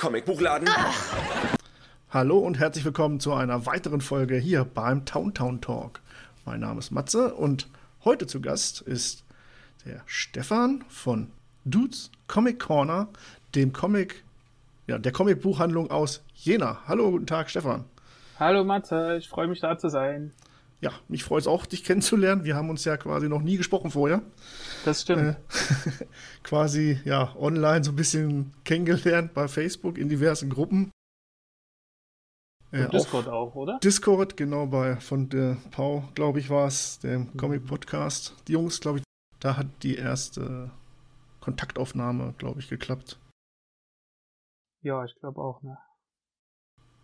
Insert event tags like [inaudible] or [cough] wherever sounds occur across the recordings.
Comicbuchladen. Hallo und herzlich willkommen zu einer weiteren Folge hier beim Town Town Talk. Mein Name ist Matze und heute zu Gast ist der Stefan von Dudes Comic Corner, dem Comic, ja, der Comicbuchhandlung aus Jena. Hallo, guten Tag, Stefan. Hallo Matze, ich freue mich da zu sein. Ja, mich freut es auch, dich kennenzulernen. Wir haben uns ja quasi noch nie gesprochen vorher. Das stimmt. Äh, [laughs] quasi ja online so ein bisschen kennengelernt bei Facebook in diversen Gruppen. Äh, Discord auch, oder? Discord, genau, bei von der Pau, glaube ich, war es, dem Comic-Podcast. Die Jungs, glaube ich, da hat die erste Kontaktaufnahme, glaube ich, geklappt. Ja, ich glaube auch, ne?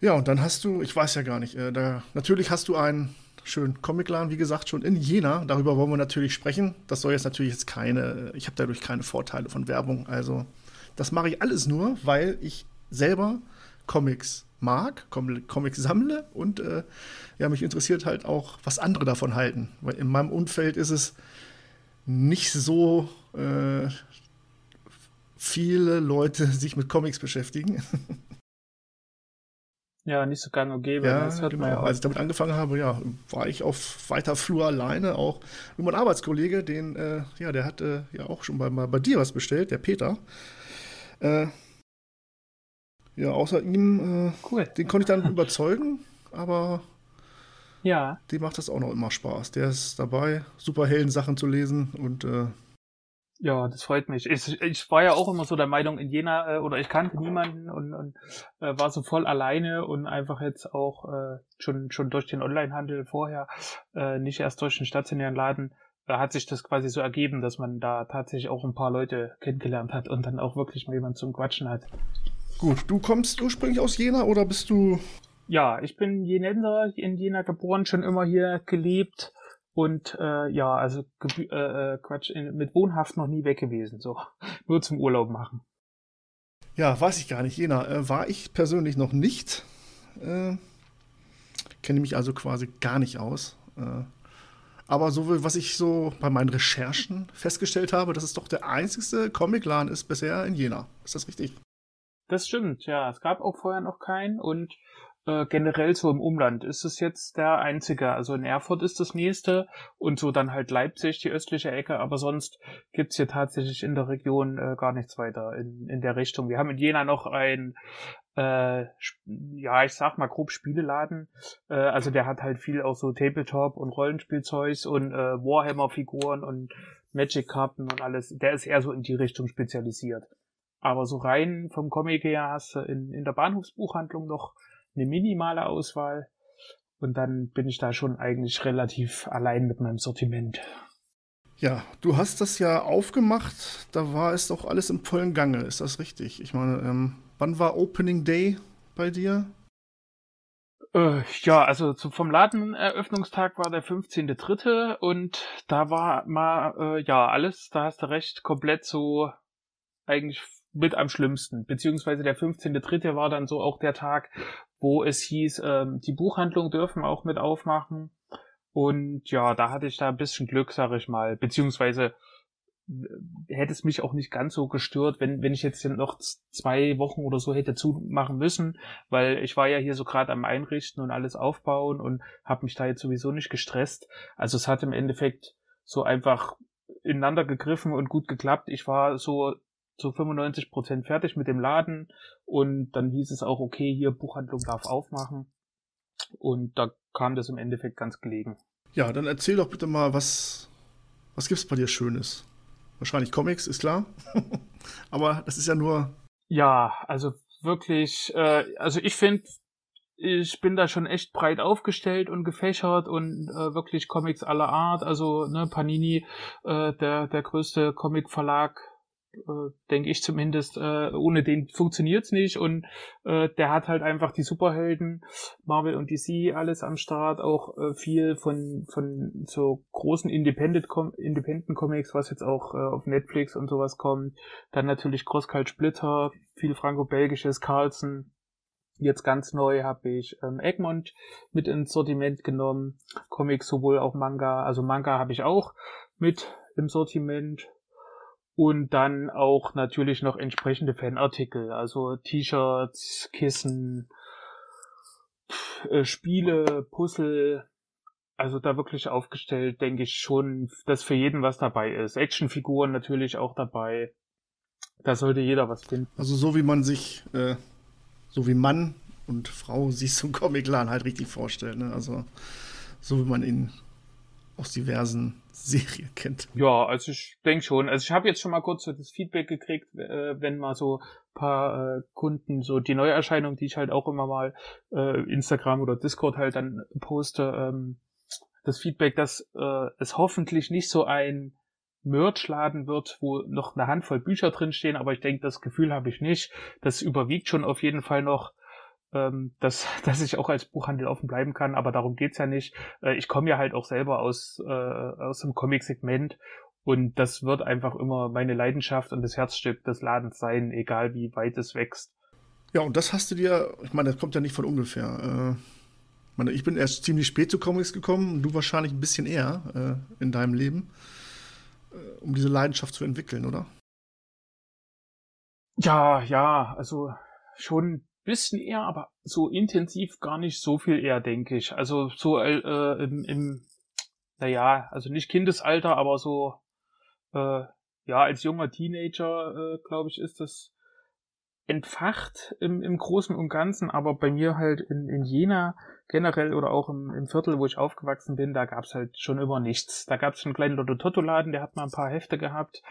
Ja, und dann hast du, ich weiß ja gar nicht, äh, da, natürlich hast du einen schönen Comicladen, wie gesagt, schon in Jena. Darüber wollen wir natürlich sprechen. Das soll jetzt natürlich jetzt keine, ich habe dadurch keine Vorteile von Werbung. Also, das mache ich alles nur, weil ich selber Comics mag, Com Comics sammle und äh, ja, mich interessiert halt auch, was andere davon halten. Weil in meinem Umfeld ist es nicht so äh, viele Leute sich mit Comics beschäftigen. [laughs] Ja, nicht so gang und gäbe. Ja, das hört genau. man ja auch. Als ich damit angefangen habe, ja, war ich auf weiter Flur alleine. Auch nur mein Arbeitskollege, den, äh, ja, der hatte ja auch schon bei, mal bei dir was bestellt, der Peter. Äh, ja, außer ihm, äh, Cool. den konnte ich dann überzeugen, aber Ja, dem macht das auch noch immer Spaß. Der ist dabei, Superhelden-Sachen zu lesen und äh, ja, das freut mich. Ich, ich war ja auch immer so der Meinung in Jena, äh, oder ich kannte niemanden und, und äh, war so voll alleine und einfach jetzt auch äh, schon, schon durch den Onlinehandel vorher, äh, nicht erst durch den stationären Laden, da hat sich das quasi so ergeben, dass man da tatsächlich auch ein paar Leute kennengelernt hat und dann auch wirklich mal jemand zum Quatschen hat. gut. Du kommst ursprünglich aus Jena oder bist du Ja, ich bin Jenenser, in Jena geboren, schon immer hier gelebt und äh, ja, also äh, äh, Quatsch, mit Wohnhaft noch nie weg gewesen, so [laughs] nur zum Urlaub machen. Ja, weiß ich gar nicht. Jena äh, war ich persönlich noch nicht. Äh, Kenne mich also quasi gar nicht aus. Äh, aber so was ich so bei meinen Recherchen festgestellt habe, dass es doch der einzigste Comicladen ist bisher in Jena. Ist das richtig? Das stimmt, ja, es gab auch vorher noch keinen und äh, generell so im Umland ist es jetzt der einzige. Also in Erfurt ist das nächste und so dann halt Leipzig, die östliche Ecke, aber sonst gibt's hier tatsächlich in der Region äh, gar nichts weiter in, in der Richtung. Wir haben in Jena noch ein äh, ja, ich sag mal grob Spieleladen. Äh, also der hat halt viel auch so Tabletop und Rollenspielzeugs und äh, Warhammer-Figuren und Magic-Karten und alles. Der ist eher so in die Richtung spezialisiert. Aber so rein vom Comic her hast du in, in der Bahnhofsbuchhandlung noch eine minimale Auswahl. Und dann bin ich da schon eigentlich relativ allein mit meinem Sortiment. Ja, du hast das ja aufgemacht. Da war es doch alles im vollen Gange. Ist das richtig? Ich meine, ähm, wann war Opening Day bei dir? Äh, ja, also zu, vom Ladeneröffnungstag war der 15.3. und da war mal, äh, ja, alles, da hast du recht, komplett so eigentlich mit am schlimmsten. Beziehungsweise der 15.3. war dann so auch der Tag, wo es hieß, ähm, die Buchhandlung dürfen auch mit aufmachen. Und ja, da hatte ich da ein bisschen Glück, sag ich mal. Beziehungsweise äh, hätte es mich auch nicht ganz so gestört, wenn, wenn ich jetzt noch zwei Wochen oder so hätte zumachen müssen, weil ich war ja hier so gerade am Einrichten und alles aufbauen und habe mich da jetzt sowieso nicht gestresst. Also es hat im Endeffekt so einfach ineinander gegriffen und gut geklappt. Ich war so zu 95 Prozent fertig mit dem Laden und dann hieß es auch, okay, hier Buchhandlung darf aufmachen und da kam das im Endeffekt ganz gelegen. Ja, dann erzähl doch bitte mal, was, was gibt's bei dir Schönes? Wahrscheinlich Comics, ist klar. [laughs] Aber das ist ja nur. Ja, also wirklich, äh, also ich finde, ich bin da schon echt breit aufgestellt und gefächert und äh, wirklich Comics aller Art. Also ne, Panini, äh, der der größte Comic-Verlag äh, denke ich zumindest. Äh, ohne den funktioniert's nicht und äh, der hat halt einfach die Superhelden, Marvel und DC alles am Start, auch äh, viel von von so großen Independent Com Independent Comics, was jetzt auch äh, auf Netflix und sowas kommt. Dann natürlich Crosskalt Splitter, viel franco-belgisches, Carlson. Jetzt ganz neu habe ich ähm, Egmont mit ins Sortiment genommen. Comics sowohl auch Manga, also Manga habe ich auch mit im Sortiment und dann auch natürlich noch entsprechende Fanartikel, also T-Shirts, Kissen, äh, Spiele, Puzzle, also da wirklich aufgestellt, denke ich schon, dass für jeden was dabei ist. Actionfiguren natürlich auch dabei. Da sollte jeder was finden. Also so wie man sich, äh, so wie Mann und Frau sich so einen Comicladen halt richtig vorstellt. Ne? Also so wie man ihn aus diversen [laughs] Serien kennt. Ja, also ich denke schon. Also ich habe jetzt schon mal kurz so das Feedback gekriegt, äh, wenn mal so paar äh, Kunden so die Neuerscheinung, die ich halt auch immer mal äh, Instagram oder Discord halt dann poste, ähm, das Feedback, dass äh, es hoffentlich nicht so ein Merch-Laden wird, wo noch eine Handvoll Bücher drinstehen, aber ich denke, das Gefühl habe ich nicht. Das überwiegt schon auf jeden Fall noch ähm, dass, [laughs] dass ich auch als Buchhandel offen bleiben kann, aber darum geht's ja nicht. Äh, ich komme ja halt auch selber aus, äh, aus dem Comic-Segment und das wird einfach immer meine Leidenschaft und das Herzstück des Ladens sein, egal wie weit es wächst. Ja, und das hast du dir, ich meine, das kommt ja nicht von ungefähr. Äh, ich bin erst ziemlich spät zu Comics gekommen und du wahrscheinlich ein bisschen eher äh, in deinem Leben, äh, um diese Leidenschaft zu entwickeln, oder? Ja, ja, also schon bisschen eher, aber so intensiv gar nicht so viel eher, denke ich. Also so äh, im, im, naja, also nicht Kindesalter, aber so, äh, ja, als junger Teenager, äh, glaube ich, ist das entfacht im, im Großen und Ganzen, aber bei mir halt in, in Jena generell oder auch im, im Viertel, wo ich aufgewachsen bin, da gab's halt schon immer nichts. Da gab's einen kleinen Lotto-Totto-Laden, der hat mal ein paar Hefte gehabt.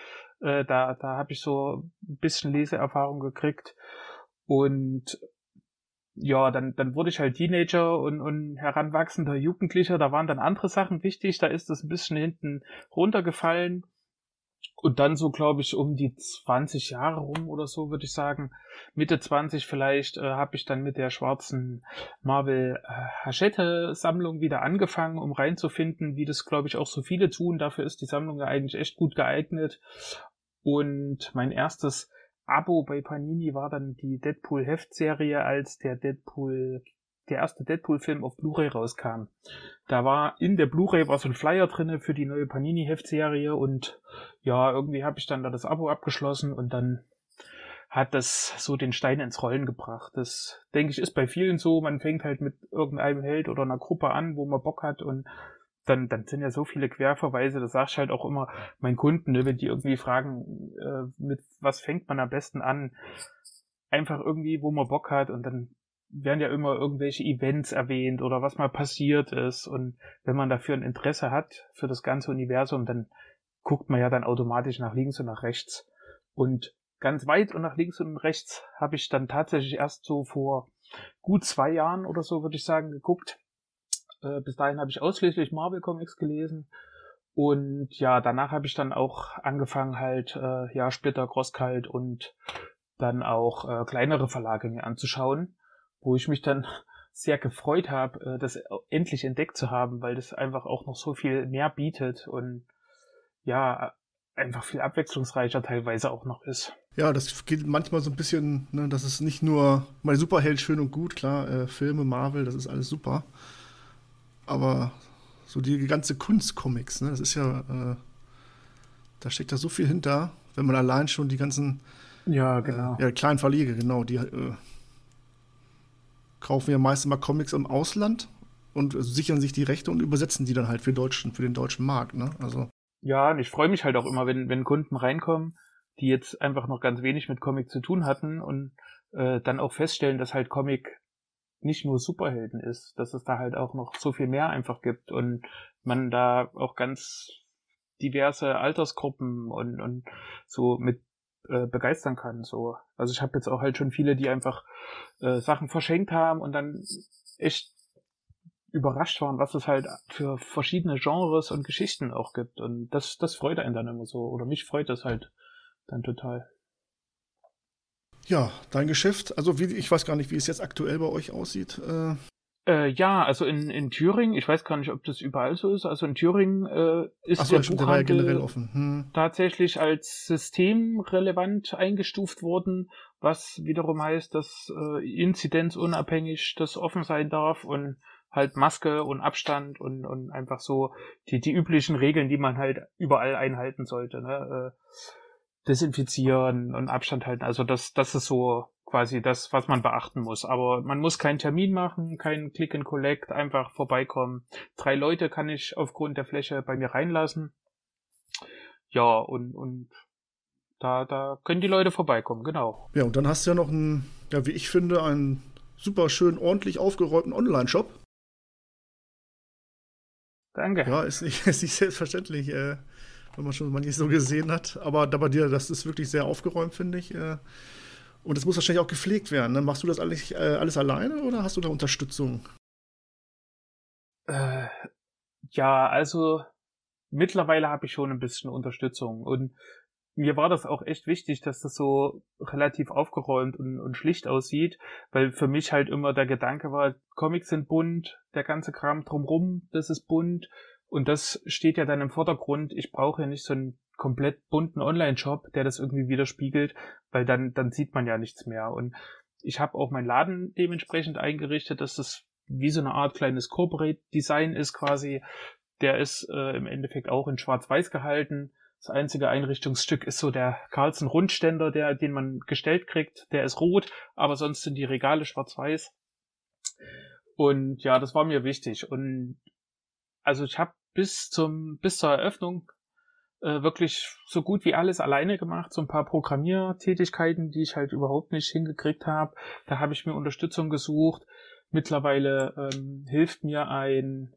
Äh, da da habe ich so ein bisschen Leseerfahrung gekriegt. Und ja, dann, dann wurde ich halt Teenager und, und heranwachsender Jugendlicher. Da waren dann andere Sachen wichtig. Da ist das ein bisschen hinten runtergefallen. Und dann so, glaube ich, um die 20 Jahre rum oder so, würde ich sagen, Mitte 20 vielleicht, äh, habe ich dann mit der schwarzen Marvel äh, Hachette-Sammlung wieder angefangen, um reinzufinden, wie das, glaube ich, auch so viele tun. Dafür ist die Sammlung ja eigentlich echt gut geeignet. Und mein erstes Abo bei Panini war dann die Deadpool-Heftserie, als der Deadpool, der erste Deadpool-Film auf Blu-ray rauskam. Da war in der Blu-ray war so ein Flyer drinne für die neue Panini-Heftserie und ja, irgendwie habe ich dann da das Abo abgeschlossen und dann hat das so den Stein ins Rollen gebracht. Das denke ich ist bei vielen so. Man fängt halt mit irgendeinem Held oder einer Gruppe an, wo man Bock hat und dann, dann sind ja so viele Querverweise, das sag ich halt auch immer meinen Kunden, ne, wenn die irgendwie fragen, äh, mit was fängt man am besten an, einfach irgendwie, wo man Bock hat und dann werden ja immer irgendwelche Events erwähnt oder was mal passiert ist und wenn man dafür ein Interesse hat für das ganze Universum, dann guckt man ja dann automatisch nach links und nach rechts. Und ganz weit und nach links und rechts habe ich dann tatsächlich erst so vor gut zwei Jahren oder so, würde ich sagen, geguckt äh, bis dahin habe ich ausschließlich Marvel Comics gelesen. Und ja, danach habe ich dann auch angefangen, halt, äh, ja, Splitter, Crosskalt und dann auch äh, kleinere Verlage mir anzuschauen, wo ich mich dann [laughs] sehr gefreut habe, äh, das endlich entdeckt zu haben, weil das einfach auch noch so viel mehr bietet und ja, einfach viel abwechslungsreicher teilweise auch noch ist. Ja, das geht manchmal so ein bisschen, ne, das ist nicht nur, mein Superheld schön und gut, klar, äh, Filme, Marvel, das ist alles super. Aber so die ganze Kunstcomics, ne, das ist ja, äh, da steckt da so viel hinter, wenn man allein schon die ganzen ja, genau. Äh, ja, kleinen Verlege, genau, die äh, kaufen ja meistens mal Comics im Ausland und sichern sich die Rechte und übersetzen die dann halt für, deutschen, für den deutschen Markt, ne? Also. Ja, und ich freue mich halt auch immer, wenn, wenn Kunden reinkommen, die jetzt einfach noch ganz wenig mit Comic zu tun hatten und äh, dann auch feststellen, dass halt Comic nicht nur Superhelden ist, dass es da halt auch noch so viel mehr einfach gibt und man da auch ganz diverse Altersgruppen und, und so mit äh, begeistern kann. So. Also ich habe jetzt auch halt schon viele, die einfach äh, Sachen verschenkt haben und dann echt überrascht waren, was es halt für verschiedene Genres und Geschichten auch gibt. Und das, das freut einen dann immer so. Oder mich freut das halt dann total. Ja, dein Geschäft, also wie, ich weiß gar nicht, wie es jetzt aktuell bei euch aussieht. Äh, äh, ja, also in, in Thüringen, ich weiß gar nicht, ob das überall so ist, also in Thüringen äh, ist so, der Buchhandel generell offen. Hm. tatsächlich als systemrelevant eingestuft worden, was wiederum heißt, dass äh, inzidenzunabhängig das offen sein darf und halt Maske und Abstand und, und einfach so die, die üblichen Regeln, die man halt überall einhalten sollte. Ne? Äh, desinfizieren und Abstand halten. Also das, das ist so quasi das, was man beachten muss. Aber man muss keinen Termin machen, kein Click and Collect, einfach vorbeikommen. Drei Leute kann ich aufgrund der Fläche bei mir reinlassen. Ja, und, und da, da können die Leute vorbeikommen, genau. Ja, und dann hast du ja noch einen, ja, wie ich finde, einen super schön ordentlich aufgeräumten Online-Shop. Danke. Ja, ist nicht, [laughs] ist nicht selbstverständlich, äh, wenn man schon manches so gesehen hat. Aber da bei dir, das ist wirklich sehr aufgeräumt, finde ich. Äh, und es muss wahrscheinlich auch gepflegt werden. Ne? Machst du das alles, äh, alles alleine oder hast du da Unterstützung? Äh, ja, also mittlerweile habe ich schon ein bisschen Unterstützung und mir war das auch echt wichtig, dass das so relativ aufgeräumt und, und schlicht aussieht, weil für mich halt immer der Gedanke war, Comics sind bunt, der ganze Kram drumrum, das ist bunt und das steht ja dann im Vordergrund. Ich brauche ja nicht so einen komplett bunten Online-Shop, der das irgendwie widerspiegelt, weil dann, dann sieht man ja nichts mehr. Und ich habe auch meinen Laden dementsprechend eingerichtet, dass das wie so eine Art kleines Corporate Design ist quasi. Der ist äh, im Endeffekt auch in Schwarz-Weiß gehalten. Das einzige Einrichtungsstück ist so der Carlsen Rundständer, der, den man gestellt kriegt. Der ist rot, aber sonst sind die Regale schwarz-weiß. Und ja, das war mir wichtig. Und also ich habe bis zum bis zur Eröffnung äh, wirklich so gut wie alles alleine gemacht, so ein paar Programmiertätigkeiten, die ich halt überhaupt nicht hingekriegt habe. Da habe ich mir Unterstützung gesucht. Mittlerweile ähm, hilft mir ein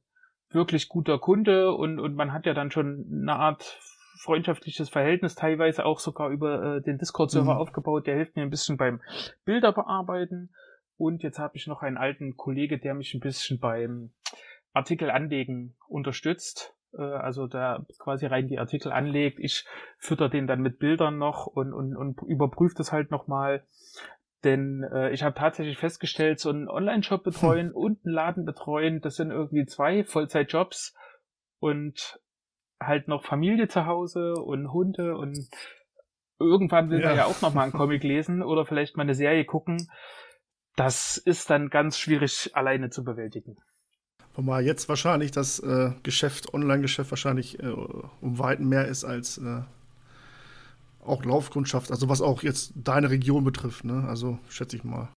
wirklich guter Kunde und, und man hat ja dann schon eine Art freundschaftliches Verhältnis, teilweise auch sogar über äh, den Discord-Server mhm. aufgebaut. Der hilft mir ein bisschen beim Bilder bearbeiten. Und jetzt habe ich noch einen alten Kollege, der mich ein bisschen beim Artikel anlegen unterstützt. Äh, also da quasi rein die Artikel anlegt. Ich fütter den dann mit Bildern noch und, und, und überprüfe das halt nochmal. Denn äh, ich habe tatsächlich festgestellt, so einen Online-Shop betreuen hm. [laughs] und einen Laden betreuen, das sind irgendwie zwei Vollzeitjobs und halt noch Familie zu Hause und Hunde und irgendwann will ja. man ja auch noch mal einen Comic lesen oder vielleicht mal eine Serie gucken. Das ist dann ganz schwierig alleine zu bewältigen. Wobei jetzt wahrscheinlich das äh, Geschäft, Online-Geschäft wahrscheinlich äh, um Weiten mehr ist als äh, auch Laufkundschaft, also was auch jetzt deine Region betrifft, ne? Also schätze ich mal.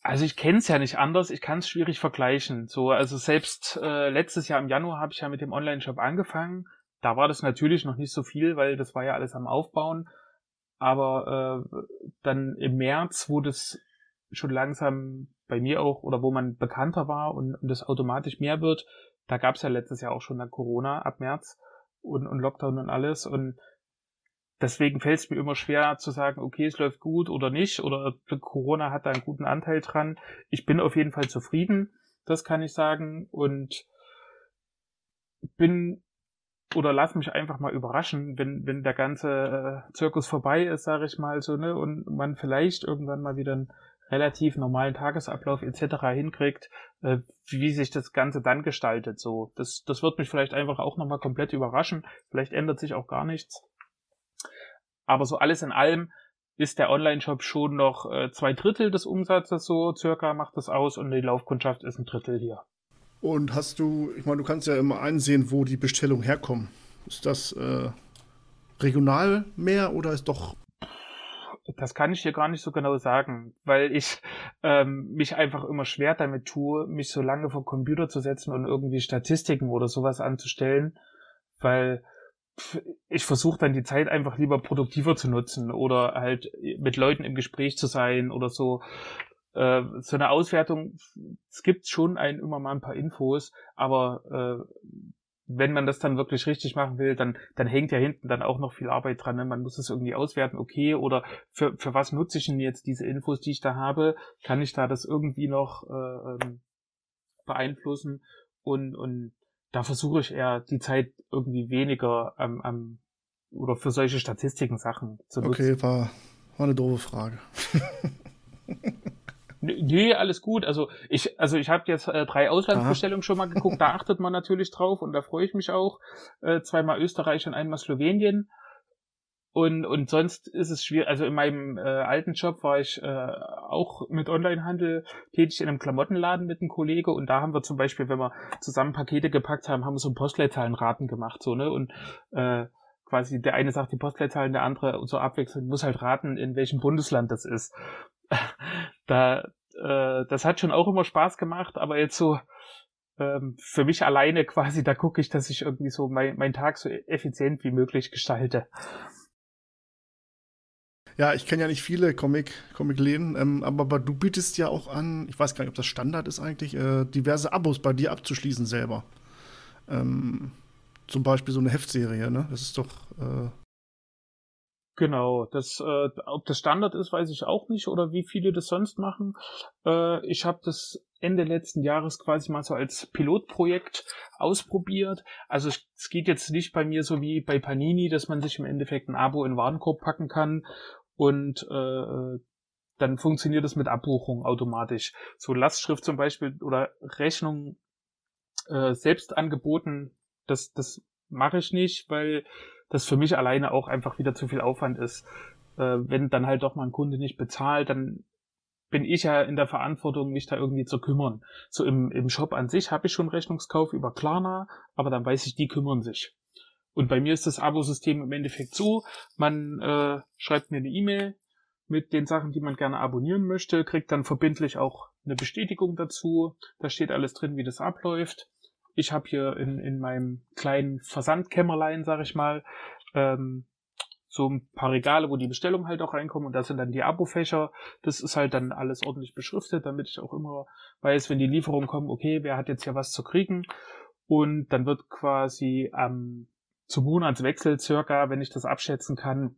Also ich kenne es ja nicht anders, ich kann es schwierig vergleichen. So, also selbst äh, letztes Jahr im Januar habe ich ja mit dem Online-Shop angefangen. Da war das natürlich noch nicht so viel, weil das war ja alles am Aufbauen. Aber äh, dann im März, wo das schon langsam bei mir auch, oder wo man bekannter war und, und das automatisch mehr wird, da gab es ja letztes Jahr auch schon dann Corona ab März und, und Lockdown und alles. Und deswegen fällt es mir immer schwer zu sagen, okay, es läuft gut oder nicht, oder Corona hat da einen guten Anteil dran. Ich bin auf jeden Fall zufrieden, das kann ich sagen. Und bin oder lass mich einfach mal überraschen, wenn, wenn der ganze äh, Zirkus vorbei ist, sage ich mal so, ne, und man vielleicht irgendwann mal wieder ein relativ normalen Tagesablauf etc. hinkriegt, äh, wie sich das Ganze dann gestaltet. So, das, das wird mich vielleicht einfach auch nochmal komplett überraschen. Vielleicht ändert sich auch gar nichts. Aber so alles in allem ist der Online-Shop schon noch äh, zwei Drittel des Umsatzes so circa macht das aus und die Laufkundschaft ist ein Drittel hier. Und hast du, ich meine, du kannst ja immer einsehen, wo die Bestellungen herkommen. Ist das äh, regional mehr oder ist doch das kann ich dir gar nicht so genau sagen, weil ich ähm, mich einfach immer schwer damit tue, mich so lange vor Computer zu setzen und irgendwie Statistiken oder sowas anzustellen, weil ich versuche dann die Zeit einfach lieber produktiver zu nutzen oder halt mit Leuten im Gespräch zu sein oder so. Äh, so eine Auswertung, es gibt schon ein, immer mal ein paar Infos, aber äh, wenn man das dann wirklich richtig machen will, dann, dann hängt ja hinten dann auch noch viel Arbeit dran. Ne? Man muss es irgendwie auswerten, okay, oder für, für was nutze ich denn jetzt diese Infos, die ich da habe? Kann ich da das irgendwie noch äh, ähm, beeinflussen? Und, und da versuche ich eher die Zeit irgendwie weniger am, am oder für solche Statistiken Sachen zu nutzen. Okay, war, war eine doofe Frage. [laughs] Nee, alles gut. Also ich, also ich habe jetzt äh, drei Auslandsbestellungen schon mal geguckt. Da [laughs] achtet man natürlich drauf und da freue ich mich auch. Äh, zweimal Österreich und einmal Slowenien. Und, und sonst ist es schwierig. Also in meinem äh, alten Job war ich äh, auch mit Onlinehandel tätig in einem Klamottenladen mit einem Kollege und da haben wir zum Beispiel, wenn wir zusammen Pakete gepackt haben, haben wir so Postleitzahlenraten gemacht, so, ne? Und äh, quasi der eine sagt die Postleitzahlen, der andere so abwechselnd muss halt raten, in welchem Bundesland das ist. [laughs] da, äh, das hat schon auch immer Spaß gemacht, aber jetzt so ähm, für mich alleine [laughs] quasi, da gucke ich, dass ich irgendwie so mein, meinen Tag so effizient wie möglich gestalte. Ja, ich kenne ja nicht viele Comic, Comic-Läden, ähm, aber, aber, du bietest ja auch an, ich weiß gar nicht, ob das Standard ist eigentlich, äh, diverse Abos bei dir abzuschließen selber. Ähm, zum Beispiel so eine Heftserie, ne? Das ist doch. Äh Genau, das, äh, ob das Standard ist, weiß ich auch nicht oder wie viele das sonst machen. Äh, ich habe das Ende letzten Jahres quasi mal so als Pilotprojekt ausprobiert. Also es, geht jetzt nicht bei mir so wie bei Panini, dass man sich im Endeffekt ein Abo in Warenkorb packen kann und äh, dann funktioniert es mit Abbuchung automatisch. So Lastschrift zum Beispiel oder Rechnung äh, selbst angeboten, das, das mache ich nicht, weil das für mich alleine auch einfach wieder zu viel Aufwand ist. Äh, wenn dann halt doch mal ein Kunde nicht bezahlt, dann bin ich ja in der Verantwortung, mich da irgendwie zu kümmern. So im, im Shop an sich habe ich schon Rechnungskauf über Klarna, aber dann weiß ich, die kümmern sich. Und bei mir ist das Abo-System im Endeffekt so, man äh, schreibt mir eine E-Mail mit den Sachen, die man gerne abonnieren möchte, kriegt dann verbindlich auch eine Bestätigung dazu. Da steht alles drin, wie das abläuft. Ich habe hier in, in meinem kleinen Versandkämmerlein, sag ich mal, ähm, so ein paar Regale, wo die Bestellungen halt auch reinkommen und da sind dann die Abo-Fächer. Das ist halt dann alles ordentlich beschriftet, damit ich auch immer weiß, wenn die Lieferungen kommen, okay, wer hat jetzt hier was zu kriegen. Und dann wird quasi am zum Monatswechsel circa, wenn ich das abschätzen kann,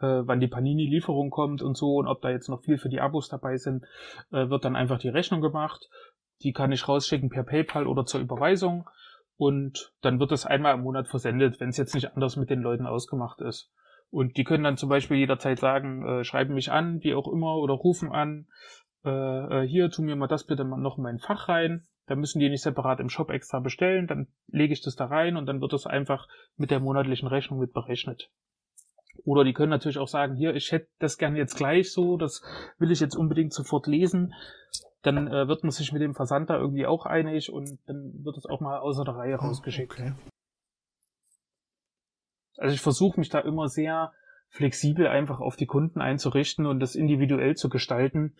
äh, wann die Panini-Lieferung kommt und so und ob da jetzt noch viel für die Abos dabei sind, äh, wird dann einfach die Rechnung gemacht. Die kann ich rausschicken per PayPal oder zur Überweisung und dann wird das einmal im Monat versendet, wenn es jetzt nicht anders mit den Leuten ausgemacht ist. Und die können dann zum Beispiel jederzeit sagen, äh, schreiben mich an, wie auch immer, oder rufen an, äh, äh hier, tu mir mal das bitte noch in mein Fach rein. Da müssen die nicht separat im Shop extra bestellen, dann lege ich das da rein und dann wird das einfach mit der monatlichen Rechnung mit berechnet. Oder die können natürlich auch sagen, hier, ich hätte das gerne jetzt gleich so, das will ich jetzt unbedingt sofort lesen. Dann äh, wird man sich mit dem Versand da irgendwie auch einig und dann wird es auch mal außer der Reihe oh, rausgeschickt. Okay. Also ich versuche mich da immer sehr flexibel einfach auf die Kunden einzurichten und das individuell zu gestalten,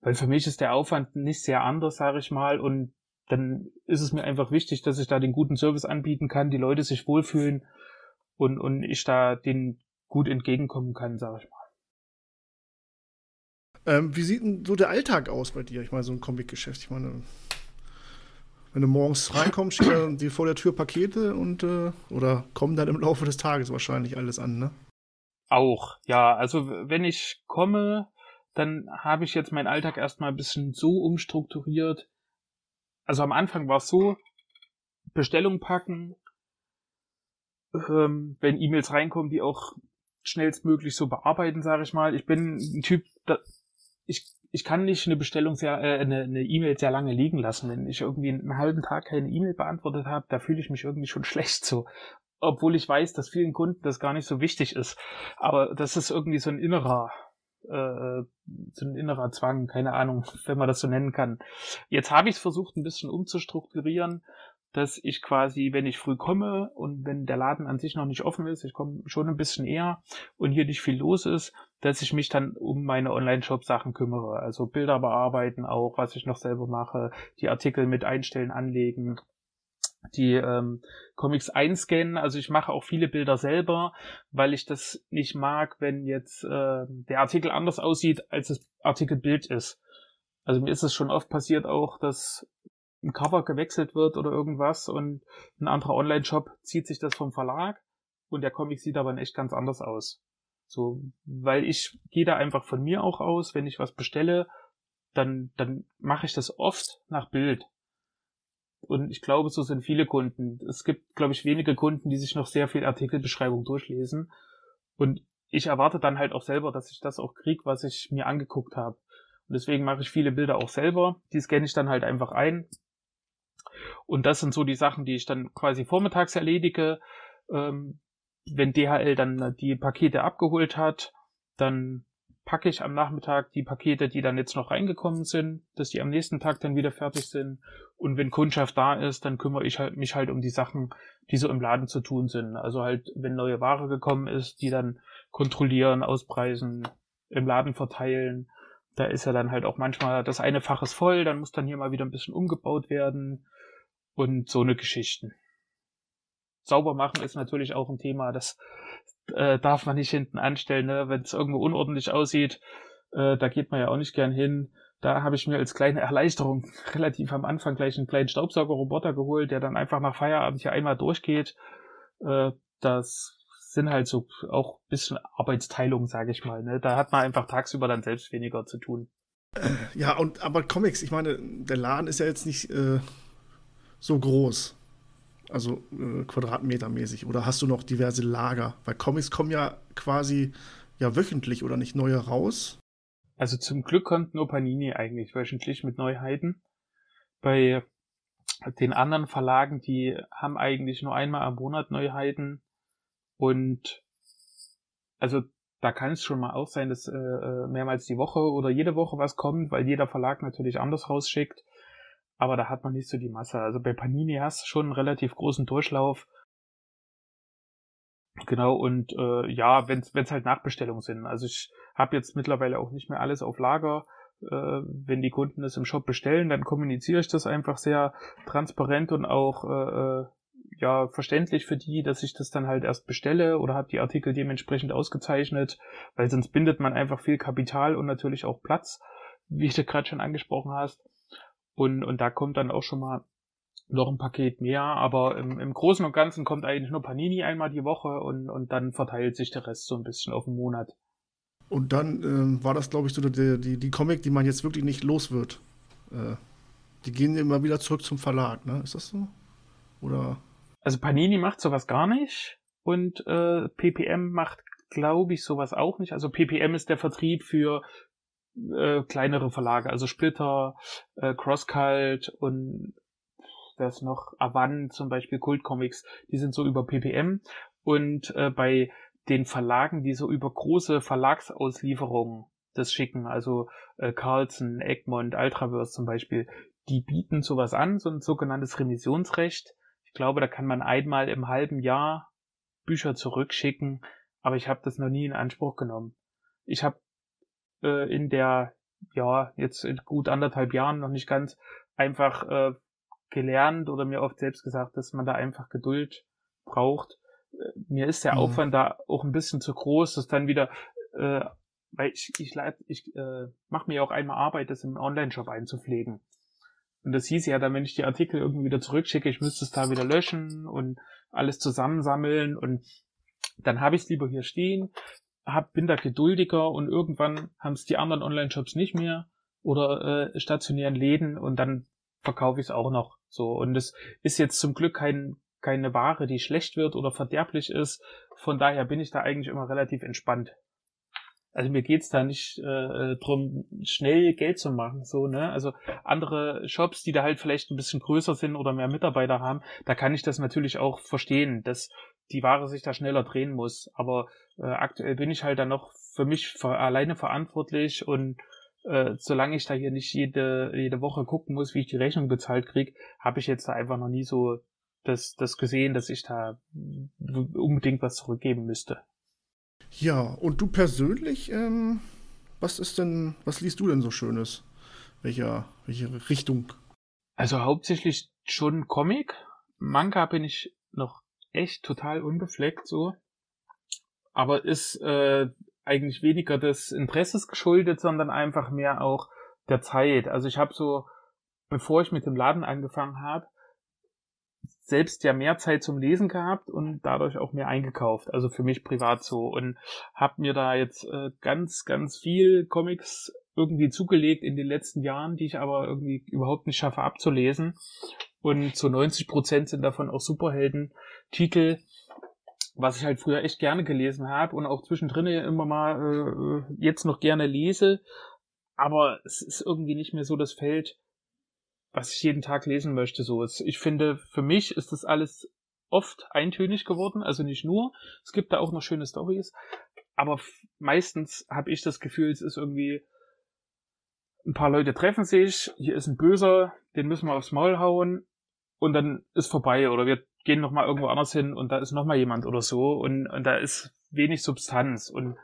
weil für mich ist der Aufwand nicht sehr anders, sage ich mal, und dann ist es mir einfach wichtig, dass ich da den guten Service anbieten kann, die Leute sich wohlfühlen und, und ich da den gut entgegenkommen kann, sage ich mal. Ähm, wie sieht denn so der Alltag aus bei dir? Ich meine, so ein Comic-Geschäft. Ich meine, wenn du morgens reinkommst, stehen [clears throat] dir vor der Tür Pakete und äh, oder kommen dann im Laufe des Tages wahrscheinlich alles an, ne? Auch, ja. Also wenn ich komme, dann habe ich jetzt meinen Alltag erstmal ein bisschen so umstrukturiert, also am Anfang war es so, Bestellung packen, ähm, wenn E-Mails reinkommen, die auch schnellstmöglich so bearbeiten, sage ich mal. Ich bin ein Typ, da, ich, ich kann nicht eine Bestellung sehr, äh, eine, eine E-Mail sehr lange liegen lassen. Wenn ich irgendwie einen halben Tag keine E-Mail beantwortet habe, da fühle ich mich irgendwie schon [laughs] schlecht so. Obwohl ich weiß, dass vielen Kunden das gar nicht so wichtig ist. Aber das ist irgendwie so ein innerer äh, so ein innerer Zwang, keine Ahnung, [laughs] wenn man das so nennen kann. Jetzt habe ich es versucht, ein bisschen umzustrukturieren, dass ich quasi, wenn ich früh komme und wenn der Laden an sich noch nicht offen ist, ich komme schon ein bisschen eher und hier nicht viel los ist, dass ich mich dann um meine Online-Shop-Sachen kümmere. Also Bilder bearbeiten auch, was ich noch selber mache, die Artikel mit einstellen, anlegen, die ähm, Comics einscannen. Also ich mache auch viele Bilder selber, weil ich das nicht mag, wenn jetzt äh, der Artikel anders aussieht, als das Artikelbild ist. Also mir ist es schon oft passiert auch, dass ein Cover gewechselt wird oder irgendwas und ein anderer Online-Shop zieht sich das vom Verlag und der Comic sieht aber echt ganz anders aus. So, weil ich gehe da einfach von mir auch aus, wenn ich was bestelle, dann, dann mache ich das oft nach Bild Und ich glaube, so sind viele Kunden. Es gibt, glaube ich, wenige Kunden, die sich noch sehr viel Artikelbeschreibung durchlesen. Und ich erwarte dann halt auch selber, dass ich das auch krieg, was ich mir angeguckt habe. Und deswegen mache ich viele Bilder auch selber. Die scanne ich dann halt einfach ein. Und das sind so die Sachen, die ich dann quasi vormittags erledige. Ähm, wenn DHL dann die Pakete abgeholt hat, dann packe ich am Nachmittag die Pakete, die dann jetzt noch reingekommen sind, dass die am nächsten Tag dann wieder fertig sind. Und wenn Kundschaft da ist, dann kümmere ich halt, mich halt um die Sachen, die so im Laden zu tun sind. Also halt, wenn neue Ware gekommen ist, die dann kontrollieren, auspreisen, im Laden verteilen. Da ist ja dann halt auch manchmal das eine Fach ist voll, dann muss dann hier mal wieder ein bisschen umgebaut werden und so eine Geschichten. Sauber machen ist natürlich auch ein Thema, das äh, darf man nicht hinten anstellen, ne? wenn es irgendwo unordentlich aussieht, äh, da geht man ja auch nicht gern hin. Da habe ich mir als kleine Erleichterung [laughs] relativ am Anfang gleich einen kleinen Staubsaugerroboter geholt, der dann einfach nach Feierabend hier einmal durchgeht. Äh, das sind halt so auch bisschen Arbeitsteilung, sage ich mal. Ne? Da hat man einfach tagsüber dann selbst weniger zu tun. Ja, und aber Comics, ich meine, der Laden ist ja jetzt nicht äh, so groß. Also äh, quadratmetermäßig. Oder hast du noch diverse Lager? Weil Comics kommen ja quasi ja wöchentlich oder nicht neue raus. Also zum Glück kommt nur Panini eigentlich wöchentlich mit Neuheiten. Bei den anderen Verlagen, die haben eigentlich nur einmal am Monat Neuheiten. Und also da kann es schon mal auch sein, dass äh, äh mehrmals die Woche oder jede Woche was kommt, weil jeder Verlag natürlich anders rausschickt aber da hat man nicht so die Masse. Also bei Panini hast du schon einen relativ großen Durchlauf. Genau, und äh, ja, wenn es halt Nachbestellungen sind. Also ich habe jetzt mittlerweile auch nicht mehr alles auf Lager. Äh, wenn die Kunden es im Shop bestellen, dann kommuniziere ich das einfach sehr transparent und auch äh, äh ja verständlich für die, dass ich das dann halt erst bestelle oder habe die Artikel dementsprechend ausgezeichnet, weil sonst bindet man einfach viel Kapital und natürlich auch Platz, wie du gerade schon angesprochen hast. Und, und da kommt dann auch schon mal noch ein Paket mehr, aber im, im Großen und Ganzen kommt eigentlich nur Panini einmal die Woche und, und dann verteilt sich der Rest so ein bisschen auf den Monat. Und dann ähm, war das, glaube ich, so die, die, die Comic, die man jetzt wirklich nicht los wird. Äh, die gehen immer wieder zurück zum Verlag, ne? Ist das so? Oder? Also Panini macht sowas gar nicht und äh, PPM macht, glaube ich, sowas auch nicht. Also PPM ist der Vertrieb für äh, kleinere Verlage, also Splitter, äh, Crosscult und ist noch, Avan zum Beispiel, Kult Comics, die sind so über PPM und äh, bei den Verlagen, die so über große Verlagsauslieferungen das schicken, also äh, Carlson, Egmont, Ultraverse zum Beispiel, die bieten sowas an, so ein sogenanntes Remissionsrecht. Ich glaube, da kann man einmal im halben Jahr Bücher zurückschicken, aber ich habe das noch nie in Anspruch genommen. Ich habe äh, in der, ja, jetzt in gut anderthalb Jahren noch nicht ganz, einfach äh, gelernt oder mir oft selbst gesagt, dass man da einfach Geduld braucht. Äh, mir ist der mhm. Aufwand da auch ein bisschen zu groß, dass dann wieder, äh, weil ich, ich, ich äh, mache mir auch einmal Arbeit, das im Online-Shop einzupflegen. Und das hieß ja dann, wenn ich die Artikel irgendwie wieder zurückschicke, ich müsste es da wieder löschen und alles zusammensammeln und dann habe ich es lieber hier stehen, hab, bin da geduldiger und irgendwann haben es die anderen Online-Shops nicht mehr oder äh, stationären Läden und dann verkaufe ich es auch noch so. Und es ist jetzt zum Glück kein, keine Ware, die schlecht wird oder verderblich ist. Von daher bin ich da eigentlich immer relativ entspannt. Also mir geht's da nicht äh, drum, schnell Geld zu machen, so, ne? Also andere Shops, die da halt vielleicht ein bisschen größer sind oder mehr Mitarbeiter haben, da kann ich das natürlich auch verstehen, dass die Ware sich da schneller drehen muss. Aber äh, aktuell bin ich halt dann noch für mich für, alleine verantwortlich und äh, solange ich da hier nicht jede, jede Woche gucken muss, wie ich die Rechnung bezahlt krieg, habe ich jetzt da einfach noch nie so das, das gesehen, dass ich da unbedingt was zurückgeben müsste. Ja, und du persönlich, ähm, was ist denn, was liest du denn so Schönes? Welcher, welche Richtung? Also hauptsächlich schon Comic. Manga bin ich noch echt total unbefleckt so. Aber ist äh, eigentlich weniger des Interesses geschuldet, sondern einfach mehr auch der Zeit. Also ich habe so, bevor ich mit dem Laden angefangen habe, selbst ja mehr Zeit zum Lesen gehabt und dadurch auch mehr eingekauft, also für mich privat so und habe mir da jetzt äh, ganz, ganz viel Comics irgendwie zugelegt in den letzten Jahren, die ich aber irgendwie überhaupt nicht schaffe abzulesen Und zu 90 Prozent sind davon auch Superhelden-Titel, was ich halt früher echt gerne gelesen habe und auch zwischendrin immer mal äh, jetzt noch gerne lese. Aber es ist irgendwie nicht mehr so das Feld, was ich jeden Tag lesen möchte. So, ich finde, für mich ist das alles oft eintönig geworden, also nicht nur. Es gibt da auch noch schöne Stories, aber meistens habe ich das Gefühl, es ist irgendwie ein paar Leute treffen sich, hier ist ein Böser, den müssen wir aufs Maul hauen und dann ist vorbei oder wir gehen noch mal irgendwo anders hin und da ist noch mal jemand oder so und, und da ist wenig Substanz und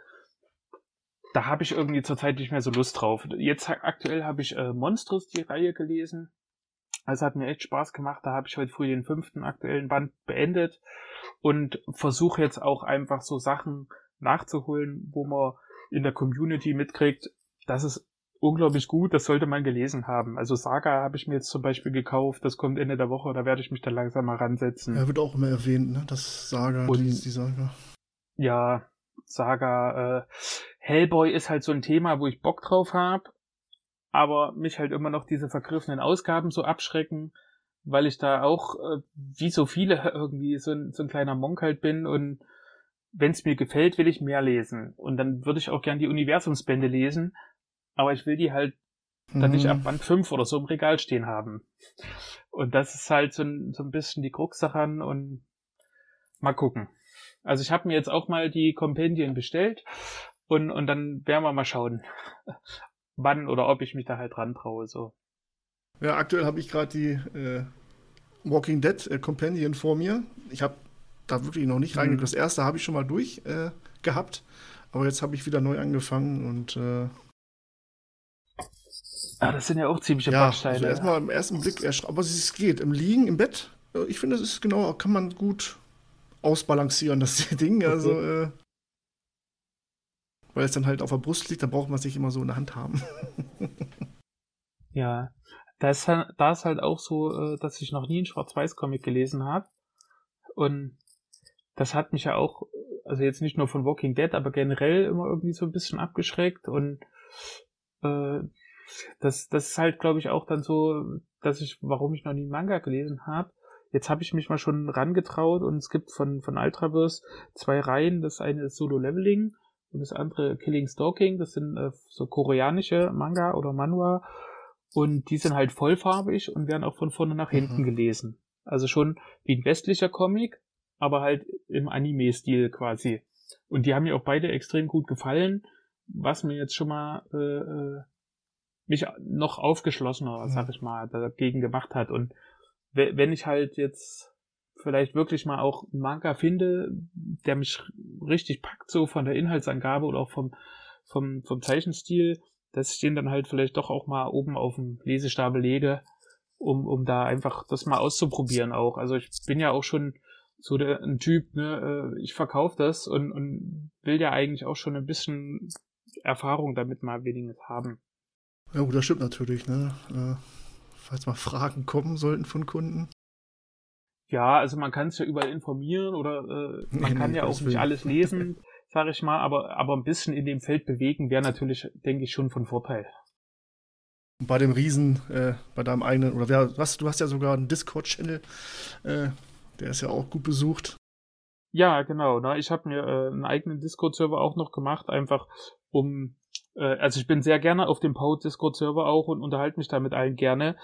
da habe ich irgendwie zurzeit nicht mehr so Lust drauf. Jetzt aktuell habe ich äh, Monsters die Reihe gelesen. Also hat mir echt Spaß gemacht. Da habe ich heute früh den fünften aktuellen Band beendet und versuche jetzt auch einfach so Sachen nachzuholen, wo man in der Community mitkriegt, das ist unglaublich gut, das sollte man gelesen haben. Also Saga habe ich mir jetzt zum Beispiel gekauft, das kommt Ende der Woche, da werde ich mich dann langsam mal ransetzen. Er wird auch immer erwähnt, ne? Das Saga, Und, die, die Saga. Ja, Saga, äh, Hellboy ist halt so ein Thema, wo ich Bock drauf habe, aber mich halt immer noch diese vergriffenen Ausgaben so abschrecken, weil ich da auch, äh, wie so viele, [laughs] irgendwie so ein, so ein kleiner Monk halt bin und wenn es mir gefällt, will ich mehr lesen. Und dann würde ich auch gern die Universumsbände lesen, aber ich will die halt dann nicht ab Mhm. Band 5 oder so im Regal stehen haben. Und das ist halt so ein, so ein bisschen die Krux daran und mal gucken. Also ich habe mir jetzt auch mal die Kompendien bestellt und, und dann werden wir mal schauen, [laughs] wann oder ob ich mich da halt dran traue. So. Ja, aktuell habe ich gerade die äh, Walking Dead äh, Companion vor mir. Ich habe da wirklich noch nicht reingeguckt. Mhm. Das erste habe ich schon mal durch äh, gehabt, aber jetzt habe ich wieder neu angefangen und äh, Ah, das sind ja auch ziemliche ja, Backsteine. also erstmal im ersten Blick, aber es geht im Liegen, im Bett. äh, Ich finde, das ist genau, kann man gut ausbalancieren, das [laughs] Ding. Also, äh, weil es dann halt auf der Brust liegt, dann braucht man es nicht immer so in der Hand haben. [laughs] Ja, da ist, halt, da ist halt auch so, äh, dass ich noch nie einen Schwarz-Weiß-Comic gelesen habe. Und das hat mich ja auch, also jetzt nicht nur von Walking Dead, aber generell immer irgendwie so ein bisschen abgeschreckt. Und äh, das, das ist halt, glaube ich, auch dann so, dass ich, warum ich noch nie Manga gelesen habe. Jetzt habe ich mich mal schon rangetraut und es gibt von, von Ultraverse zwei Reihen. Das eine ist Solo Leveling und das andere Killing Stalking. Das sind äh, so koreanische Manga oder Manhwa. Und die sind halt vollfarbig und werden auch von vorne nach hinten Mhm. gelesen. Also schon wie ein westlicher Comic, aber halt im Anime-Stil quasi. Und die haben mir auch beide extrem gut gefallen, was mir jetzt schon mal äh, äh, mich noch aufgeschlossener, sag ich mal, dagegen gemacht hat. Und we- wenn ich halt jetzt vielleicht wirklich mal auch einen Manga finde, der mich richtig packt, so von der Inhaltsangabe oder auch vom, vom, vom Zeichenstil, dass ich den dann halt vielleicht doch auch mal oben auf dem Lesestapel lege, um, um da einfach das mal auszuprobieren auch. Also ich bin ja auch schon so der, ein Typ, ne, äh, ich verkaufe das und, und will ja eigentlich auch schon ein bisschen Erfahrung damit mal wenigstens haben. Ja, gut, das stimmt natürlich, ne? Äh, falls mal Fragen kommen sollten von Kunden. Ja, also man kann es ja überall informieren oder äh, man Nee, kann nee, ja auch nicht alles lesen, [laughs] sage ich mal, aber, aber ein bisschen in dem Feld bewegen wäre natürlich, denke ich, schon von Vorteil. Und bei dem Riesen, äh, bei deinem eigenen, oder wer, was, du hast ja sogar einen Discord-Channel, äh, der ist ja auch gut besucht. Ja, genau. Ne? Ich habe mir äh, einen eigenen Discord-Server auch noch gemacht, einfach um, also ich bin sehr gerne auf dem Pout Discord-Server auch und unterhalte mich da mit allen gerne.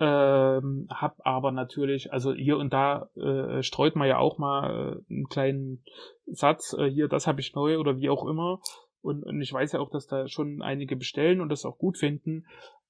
Ähm, hab aber natürlich, also hier und da äh, streut man ja auch mal äh, einen kleinen Satz, äh, hier, das habe ich neu oder wie auch immer. Und, und ich weiß ja auch, dass da schon einige bestellen und das auch gut finden.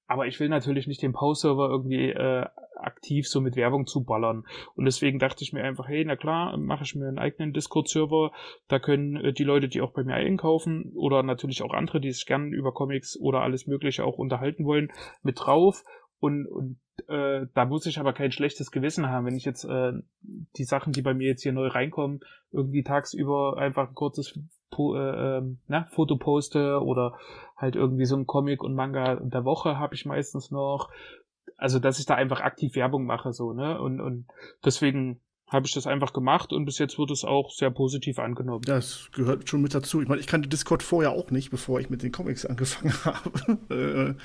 Aber ich will natürlich nicht den Pause-Server irgendwie äh, aktiv so mit Werbung zuballern. Und deswegen dachte ich mir einfach, hey, na klar, mache ich mir einen eigenen Discord-Server. Da können äh, die Leute, die auch bei mir einkaufen oder natürlich auch andere, die sich gerne über Comics oder alles Mögliche auch unterhalten wollen, mit drauf. Und, und äh, da muss ich aber kein schlechtes Gewissen haben, wenn ich jetzt äh, die Sachen, die bei mir jetzt hier neu reinkommen, irgendwie tagsüber einfach ein kurzes po äh, ähm, na, Foto poste oder halt irgendwie so ein Comic und Manga der Woche habe ich meistens noch. Also, dass ich da einfach aktiv Werbung mache, so, ne? Und, und deswegen habe ich das einfach gemacht und bis jetzt wird es auch sehr positiv angenommen. Ja, es gehört schon mit dazu. Ich meine, ich kannte Discord vorher auch nicht, bevor ich mit den Comics angefangen [laughs] habe.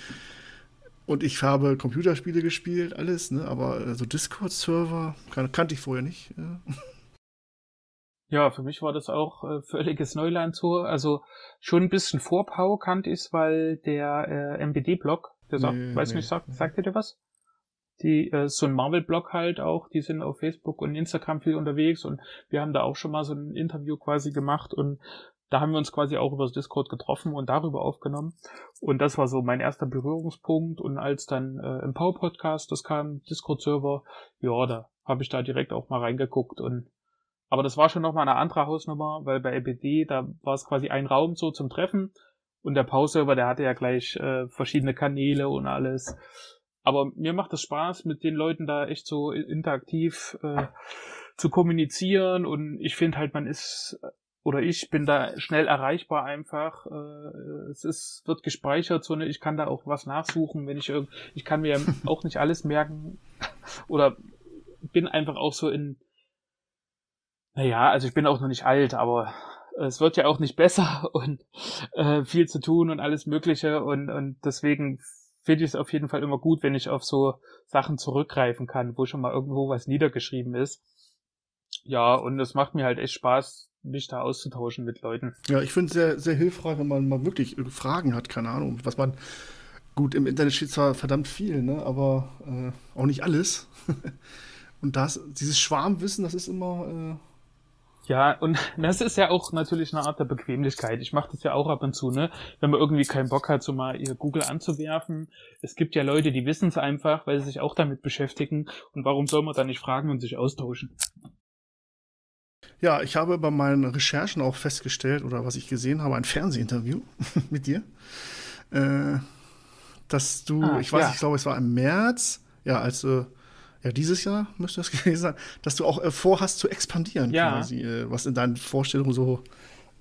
Äh, Und ich habe Computerspiele gespielt, alles, ne? Aber so also Discord-Server kan kannte ich vorher nicht. Ja. ja. für mich war das auch äh, völliges Neuland so. Also schon ein bisschen vor Pau kannte ich es, weil der äh, MBD-Blog, der sagt, nee, weiß nee. nicht, sagt, sagt ihr dir was? Die, äh, so ein Marvel-Blog halt auch, die sind auf Facebook und Instagram viel unterwegs und wir haben da auch schon mal so ein Interview quasi gemacht und da haben wir uns quasi auch über Discord getroffen und darüber aufgenommen. Und das war so mein erster Berührungspunkt. Und als dann äh, im Power Podcast das kam, Discord-Server, ja, da habe ich da direkt auch mal reingeguckt und aber das war schon nochmal eine andere Hausnummer, weil bei EPD, da war es quasi ein Raum so zum Treffen und der Pause-Server, der hatte ja gleich äh, verschiedene Kanäle und alles. Aber mir macht es Spaß, mit den Leuten da echt so interaktiv äh, zu kommunizieren und ich finde halt, man ist oder ich bin da schnell erreichbar einfach. Äh, es ist, wird gespeichert, so ne, ich kann da auch was nachsuchen, wenn ich irgend, ich kann mir [laughs] auch nicht alles merken. Oder bin einfach auch so in, naja, also ich bin auch noch nicht alt, aber es wird ja auch nicht [laughs] besser und äh, viel zu tun und alles Mögliche und, und deswegen finde ich es auf jeden Fall immer gut, wenn ich auf so Sachen zurückgreifen kann, wo schon mal irgendwo was niedergeschrieben ist. Ja, und es macht mir halt echt Spaß, mich da auszutauschen mit Leuten. Ja, ich finde es sehr, sehr hilfreich, wenn man mal wirklich Fragen hat, keine Ahnung, was man. Gut, im Internet steht zwar verdammt viel, ne, aber äh, auch nicht alles. [laughs] und das, dieses Schwarmwissen, das ist immer. Äh ja, und [laughs] das ist ja auch natürlich eine Art der Bequemlichkeit. Ich mache das ja auch ab und zu, ne? Wenn man irgendwie keinen Bock hat, so mal ihr Google anzuwerfen. Es gibt ja Leute, die wissen es einfach, weil sie sich auch damit beschäftigen. Und warum soll man da nicht fragen und sich austauschen? Ja, ich habe bei meinen Recherchen auch festgestellt, oder was ich gesehen habe, ein Fernsehinterview [laughs] mit dir, äh, dass du, ah, ich weiß, ja. ich glaube, es war im März, ja, als äh, ja, dieses Jahr müsste das [laughs] gewesen sein, dass du auch äh, vorhast zu expandieren ja. quasi, äh, was in deinen Vorstellungen so,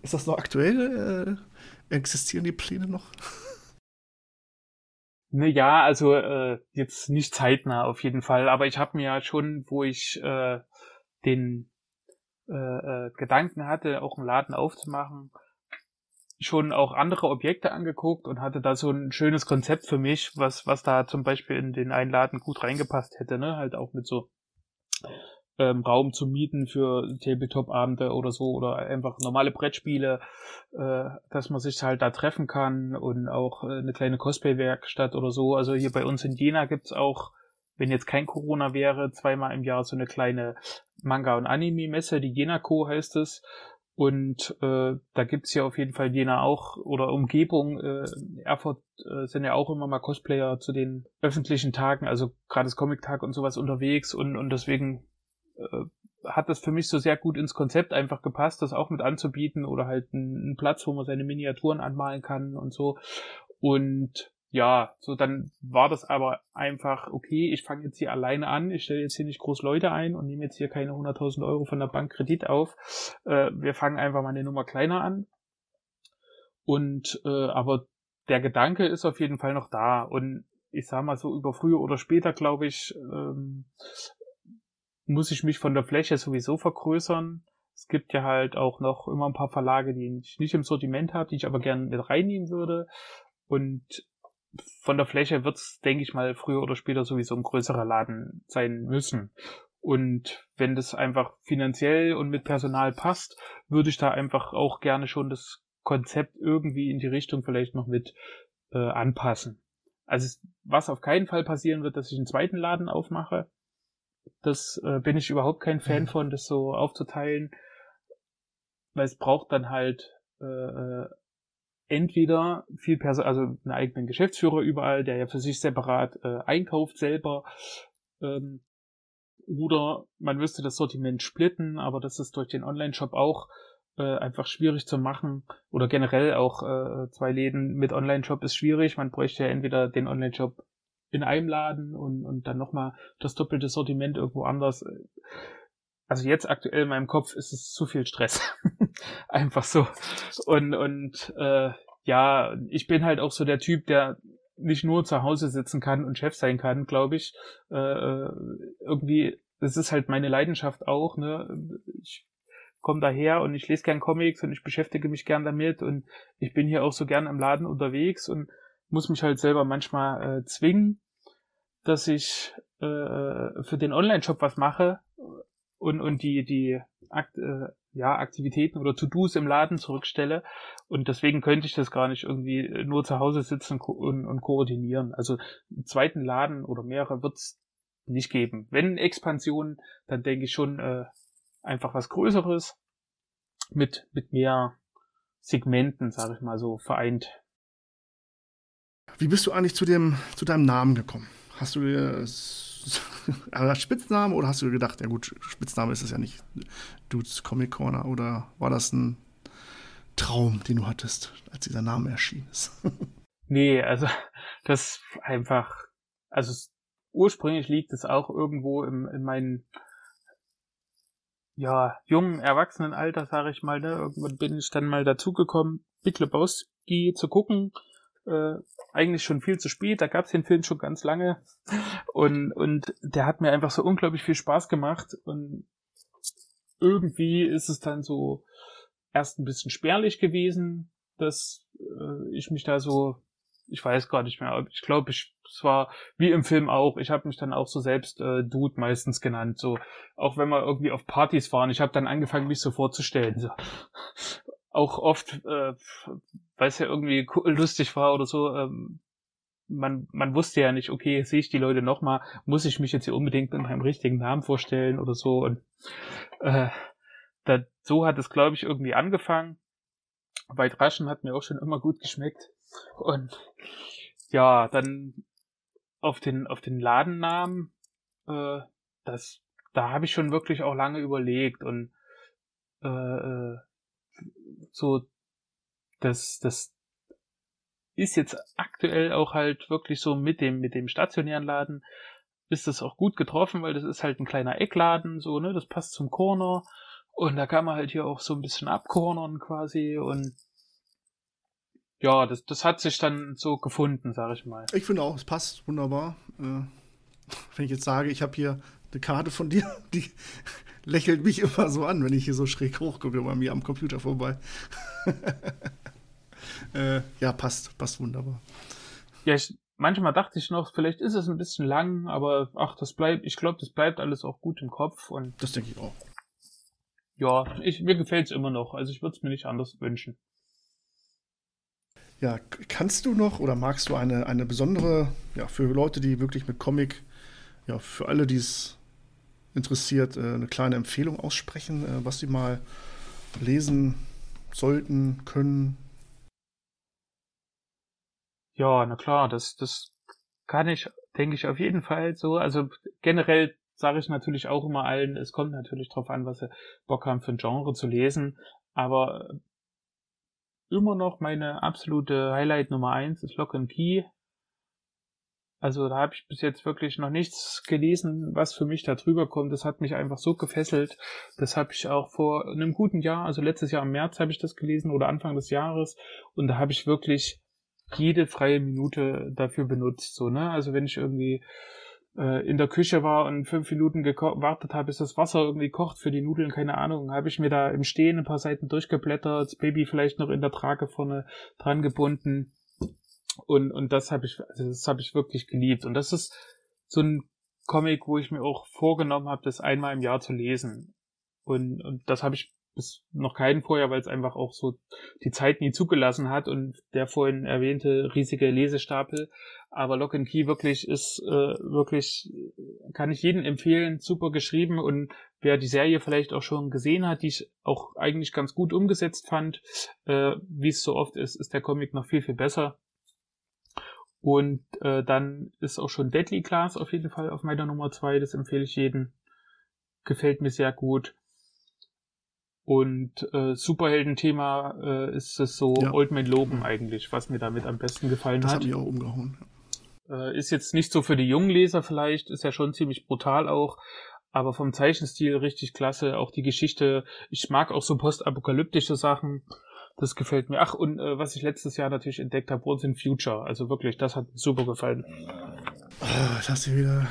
ist das noch aktuell? Äh, existieren die Pläne noch? Ne, ja, also äh, jetzt nicht zeitnah auf jeden Fall, aber ich habe mir ja schon, wo ich äh, den äh, äh, Gedanken hatte, auch einen Laden aufzumachen, schon auch andere Objekte angeguckt und hatte da so ein schönes Konzept für mich, was, was da zum Beispiel in den einen Laden gut reingepasst hätte, ne? Halt auch mit so ähm, Raum zu mieten für Tabletop-Abende oder so oder einfach normale Brettspiele, äh, dass man sich halt da treffen kann und auch äh, eine kleine Cosplay-Werkstatt oder so. Also hier bei uns in Jena gibt's auch wenn jetzt kein Corona wäre, zweimal im Jahr so eine kleine Manga- und Anime-Messe, die Jenako heißt es. Und äh, da gibt's hier auf jeden Fall Jena auch oder Umgebung. Äh, Erfurt äh, sind ja auch immer mal Cosplayer zu den öffentlichen Tagen, also gerade das Comic-Tag und sowas unterwegs und, und deswegen äh, hat das für mich so sehr gut ins Konzept einfach gepasst, das auch mit anzubieten oder halt einen Platz, wo man seine Miniaturen anmalen kann und so. Und ja, so dann war das aber einfach, okay, ich fange jetzt hier alleine an, ich stelle jetzt hier nicht groß Leute ein und nehme jetzt hier keine 100.000 Euro von der Bank Kredit auf. Äh, wir fangen einfach mal eine Nummer kleiner an. Und äh, aber der Gedanke ist auf jeden Fall noch da. Und ich sag mal so, über früher oder später, glaube ich, ähm, muss ich mich von der Fläche sowieso vergrößern. Es gibt ja halt auch noch immer ein paar Verlage, die ich nicht im Sortiment habe, die ich aber gerne mit reinnehmen würde. Und von der Fläche wird's, denke ich mal, früher oder später sowieso ein größerer Laden sein müssen. Und wenn das einfach finanziell und mit Personal passt, würde ich da einfach auch gerne schon das Konzept irgendwie in die Richtung vielleicht noch mit äh, anpassen. Also was auf keinen Fall passieren wird, dass ich einen zweiten Laden aufmache. Das äh, bin ich überhaupt kein Fan mhm. von, das so aufzuteilen, weil es braucht dann halt äh, äh entweder viel Person, also einen eigenen Geschäftsführer überall, der ja für sich separat äh, einkauft selber, ähm, oder man müsste das Sortiment splitten, aber das ist durch den Online-Shop auch äh, einfach schwierig zu machen. Oder generell auch äh, zwei Läden mit Online-Shop ist schwierig. Man bräuchte ja entweder den Online-Shop in einem Laden und, und dann nochmal das doppelte Sortiment irgendwo anders. Also jetzt aktuell in meinem Kopf ist es zu viel Stress. [laughs] Einfach so. Und, und äh, ja, ich bin halt auch so der Typ, der nicht nur zu Hause sitzen kann und Chef sein kann, glaube ich. Äh, äh, irgendwie, das ist halt meine Leidenschaft auch. Ne? Ich komme daher und ich lese gern Comics und ich beschäftige mich gern damit und ich bin hier auch so gern im Laden unterwegs und muss mich halt selber manchmal äh, zwingen, dass ich äh, für den Online-Shop was mache und, und die, die Akt, äh, ja, Aktivitäten oder To-Dos im Laden zurückstelle. Und deswegen könnte ich das gar nicht irgendwie nur zu Hause sitzen und, und koordinieren. Also einen zweiten Laden oder mehrere wird's nicht geben. Wenn Expansion, dann denke ich schon äh, einfach was Größeres mit, mit mehr Segmenten, sage ich mal so, vereint. Wie bist du eigentlich zu dem, zu deinem Namen gekommen? Hast du dir [laughs] Spitzname oder hast du gedacht, ja gut, Spitzname ist es ja nicht, Dudes Comic Corner oder war das ein Traum, den du hattest, als dieser Name erschienen ist? [laughs] nee, also das einfach, also ursprünglich liegt es auch irgendwo im, in meinen ja, jungen Erwachsenenalter, sage ich mal, ne? Irgendwann bin ich dann mal dazugekommen, Big Lebowski zu gucken äh, eigentlich schon viel zu spät. Da gab es den Film schon ganz lange. Und, und der hat mir einfach so unglaublich viel Spaß gemacht. Und irgendwie ist es dann so erst ein bisschen spärlich gewesen, dass äh, ich mich da so, ich weiß gar nicht mehr, ich glaube, ich, es war wie im Film auch, ich habe mich dann auch so selbst äh, Dude meistens genannt, so auch wenn wir irgendwie auf Partys waren, ich habe dann angefangen, mich so vorzustellen, so auch oft, äh, weil es ja irgendwie lustig war oder so, ähm, man, man wusste ja nicht, okay, sehe ich die Leute nochmal, muss ich mich jetzt hier unbedingt mit meinem richtigen Namen vorstellen oder so. Und äh, da, so hat es, glaube ich, irgendwie angefangen. White Russian hat mir auch schon immer gut geschmeckt. Und ja, dann auf den, auf den Ladennamen, äh, das, da habe ich schon wirklich auch lange überlegt und äh, äh so, das, das ist jetzt aktuell auch halt wirklich so mit dem, mit dem stationären Laden ist das auch gut getroffen, weil das ist halt ein kleiner Eckladen, so, ne, das passt zum Corner und da kann man halt hier auch so ein bisschen abcornern quasi und ja, das, das hat sich dann so gefunden, sag ich mal. Ich finde auch, es passt wunderbar. Äh, [laughs] wenn ich jetzt sage, ich habe hier eine Karte von dir, [laughs] die lächelt mich immer so an, wenn ich hier so schräg hochgucke bei mir am Computer vorbei. [laughs] äh, ja, passt, passt wunderbar. Ja, ich, manchmal dachte ich noch, vielleicht ist es ein bisschen lang, aber ach, das bleibt, ich glaube, das bleibt alles auch gut im Kopf und. Das denke ich auch. Ja, ich, mir gefällt es immer noch. Also ich würde es mir nicht anders wünschen. Ja, kannst du noch oder magst du eine, eine besondere, ja, für Leute, die wirklich mit Comic, ja, für alle, die es interessiert, äh, eine kleine Empfehlung aussprechen, äh, was sie mal lesen sollten, können? Ja, na klar, das, das kann ich, denke ich, auf jeden Fall so. Also generell sage ich natürlich auch immer allen, es kommt natürlich darauf an, was sie Bock haben für ein Genre zu lesen, aber immer noch meine absolute Highlight Nummer eins ist Lock and Key. Also da habe ich bis jetzt wirklich noch nichts gelesen, was für mich da drüber kommt. Das hat mich einfach so gefesselt. Das habe ich auch vor einem guten Jahr, also letztes Jahr im März habe ich das gelesen oder Anfang des Jahres. Und da habe ich wirklich jede freie Minute dafür benutzt. So, ne? Also wenn ich irgendwie äh, in der Küche war und fünf Minuten gewartet habe, bis das Wasser irgendwie kocht für die Nudeln, keine Ahnung, habe ich mir da im Stehen ein paar Seiten durchgeblättert, das Baby vielleicht noch in der Trage vorne dran gebunden und, und das habe ich, also das habe ich wirklich geliebt. Und das ist so ein Comic, wo ich mir auch vorgenommen habe, das einmal im Jahr zu lesen. Und, und das habe ich bis noch keinen vorher, weil es einfach auch so die Zeit nie zugelassen hat und der vorhin erwähnte riesige Lesestapel. Aber Lock and Key wirklich ist äh, wirklich, kann ich jedem empfehlen, super geschrieben und wer die Serie vielleicht auch schon gesehen hat, die ich auch eigentlich ganz gut umgesetzt fand, äh, wie es so oft ist, ist der Comic noch viel, viel besser. Und äh, dann ist auch schon Deadly Class auf jeden Fall auf meiner Nummer zwei. Das empfehle ich jedem. Gefällt mir sehr gut. Und äh, Superhelden-Thema äh, ist es so ja. Old Man Logan eigentlich, was mir damit am besten gefallen das hat. Das hat mich auch umgehauen. Äh, ist jetzt nicht so für die jungen Leser vielleicht, ist ja schon ziemlich brutal auch, aber vom Zeichenstil richtig klasse. Auch die Geschichte, ich mag auch so postapokalyptische Sachen. Das gefällt mir. Ach, und äh, was ich letztes Jahr natürlich entdeckt habe, Once in Future. Also wirklich, das hat mir super gefallen. Oh, hast du wieder.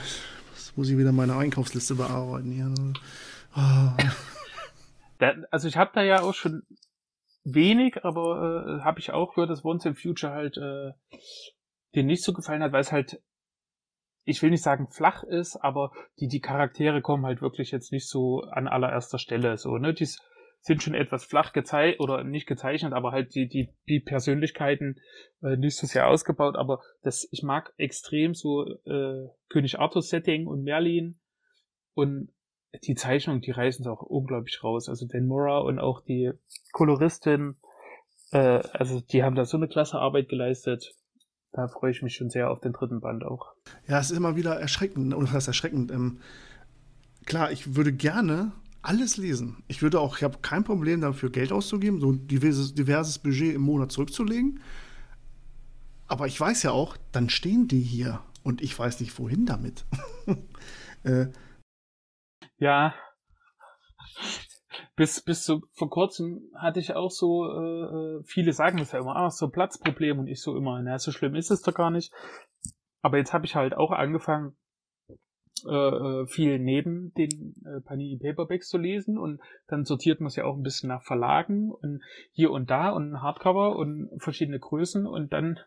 Jetzt muss ich wieder meine Einkaufsliste bearbeiten hier. Oh. Da, also ich habe da ja auch schon wenig, aber äh, habe ich auch gehört, dass Once in Future halt äh, dir nicht so gefallen hat, weil es halt ich will nicht sagen flach ist, aber die, die Charaktere kommen halt wirklich jetzt nicht so an allererster Stelle, so, ne, die sind schon etwas flach gezeichnet oder nicht gezeichnet, aber halt die, die, die Persönlichkeiten äh, nicht so sehr ausgebaut, aber das, ich mag extrem so äh, König Arthur Setting und Merlin und die Zeichnung, die reißen es auch unglaublich raus. Also Dan Mora und auch die Koloristin, äh, also die haben da so eine klasse Arbeit geleistet. Da freue ich mich schon sehr auf den dritten Band auch. Ja, es ist immer wieder erschreckend, oder was erschreckend. Ähm, klar, ich würde gerne alles lesen. Ich würde auch, ich habe kein Problem dafür, Geld auszugeben, so ein diverses, diverses Budget im Monat zurückzulegen. Aber ich weiß ja auch, dann stehen die hier und ich weiß nicht, wohin damit. [laughs] äh, ja. Bis, bis so vor kurzem hatte ich auch so, äh, äh, viele sagen das ja immer, ah, so Platzproblem und ich so immer, na, so schlimm ist es doch gar nicht. Aber jetzt habe ich halt auch angefangen, äh, äh, viel neben den äh, Panini Paperbacks zu lesen und dann sortiert man es ja auch ein bisschen nach Verlagen und hier und da und Hardcover und verschiedene Größen und dann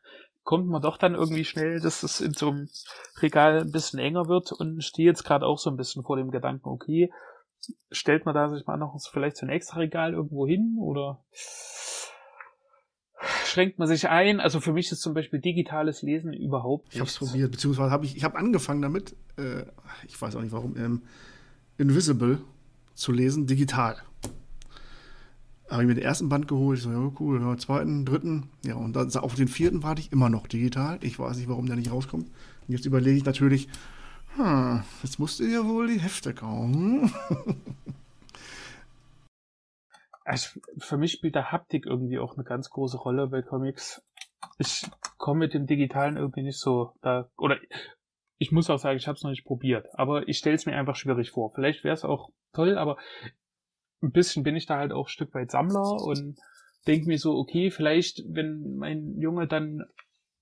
kommt man doch dann irgendwie schnell, dass es in so einem Regal ein bisschen enger wird und stehe jetzt gerade auch so ein bisschen vor dem Gedanken, okay, stellt man da sich mal noch vielleicht so ein extra Regal irgendwo hin oder schränkt man sich ein. Also für mich ist zum Beispiel digitales Lesen überhaupt nicht. Ich habe es probiert, beziehungsweise habe ich, ich habe angefangen damit, äh, ich weiß auch nicht warum, ähm, Invisible zu lesen, digital. Habe ich mir den ersten Band geholt, so, ja, cool, ja, zweiten, dritten, ja, und dann auf den vierten warte ich immer noch digital. Ich weiß nicht, warum der nicht rauskommt. Und jetzt überlege ich natürlich, hm, jetzt musst du dir wohl die Hefte kaufen. [laughs] also für mich spielt der Haptik irgendwie auch eine ganz große Rolle bei Comics. Ich komme mit dem Digitalen irgendwie nicht so da, oder ich muss auch sagen, ich habe es noch nicht probiert, aber ich stelle es mir einfach schwierig vor. Vielleicht wäre es auch toll, aber ein bisschen bin ich da halt auch ein Stück weit Sammler und denke mir so, okay, vielleicht, wenn mein Junge dann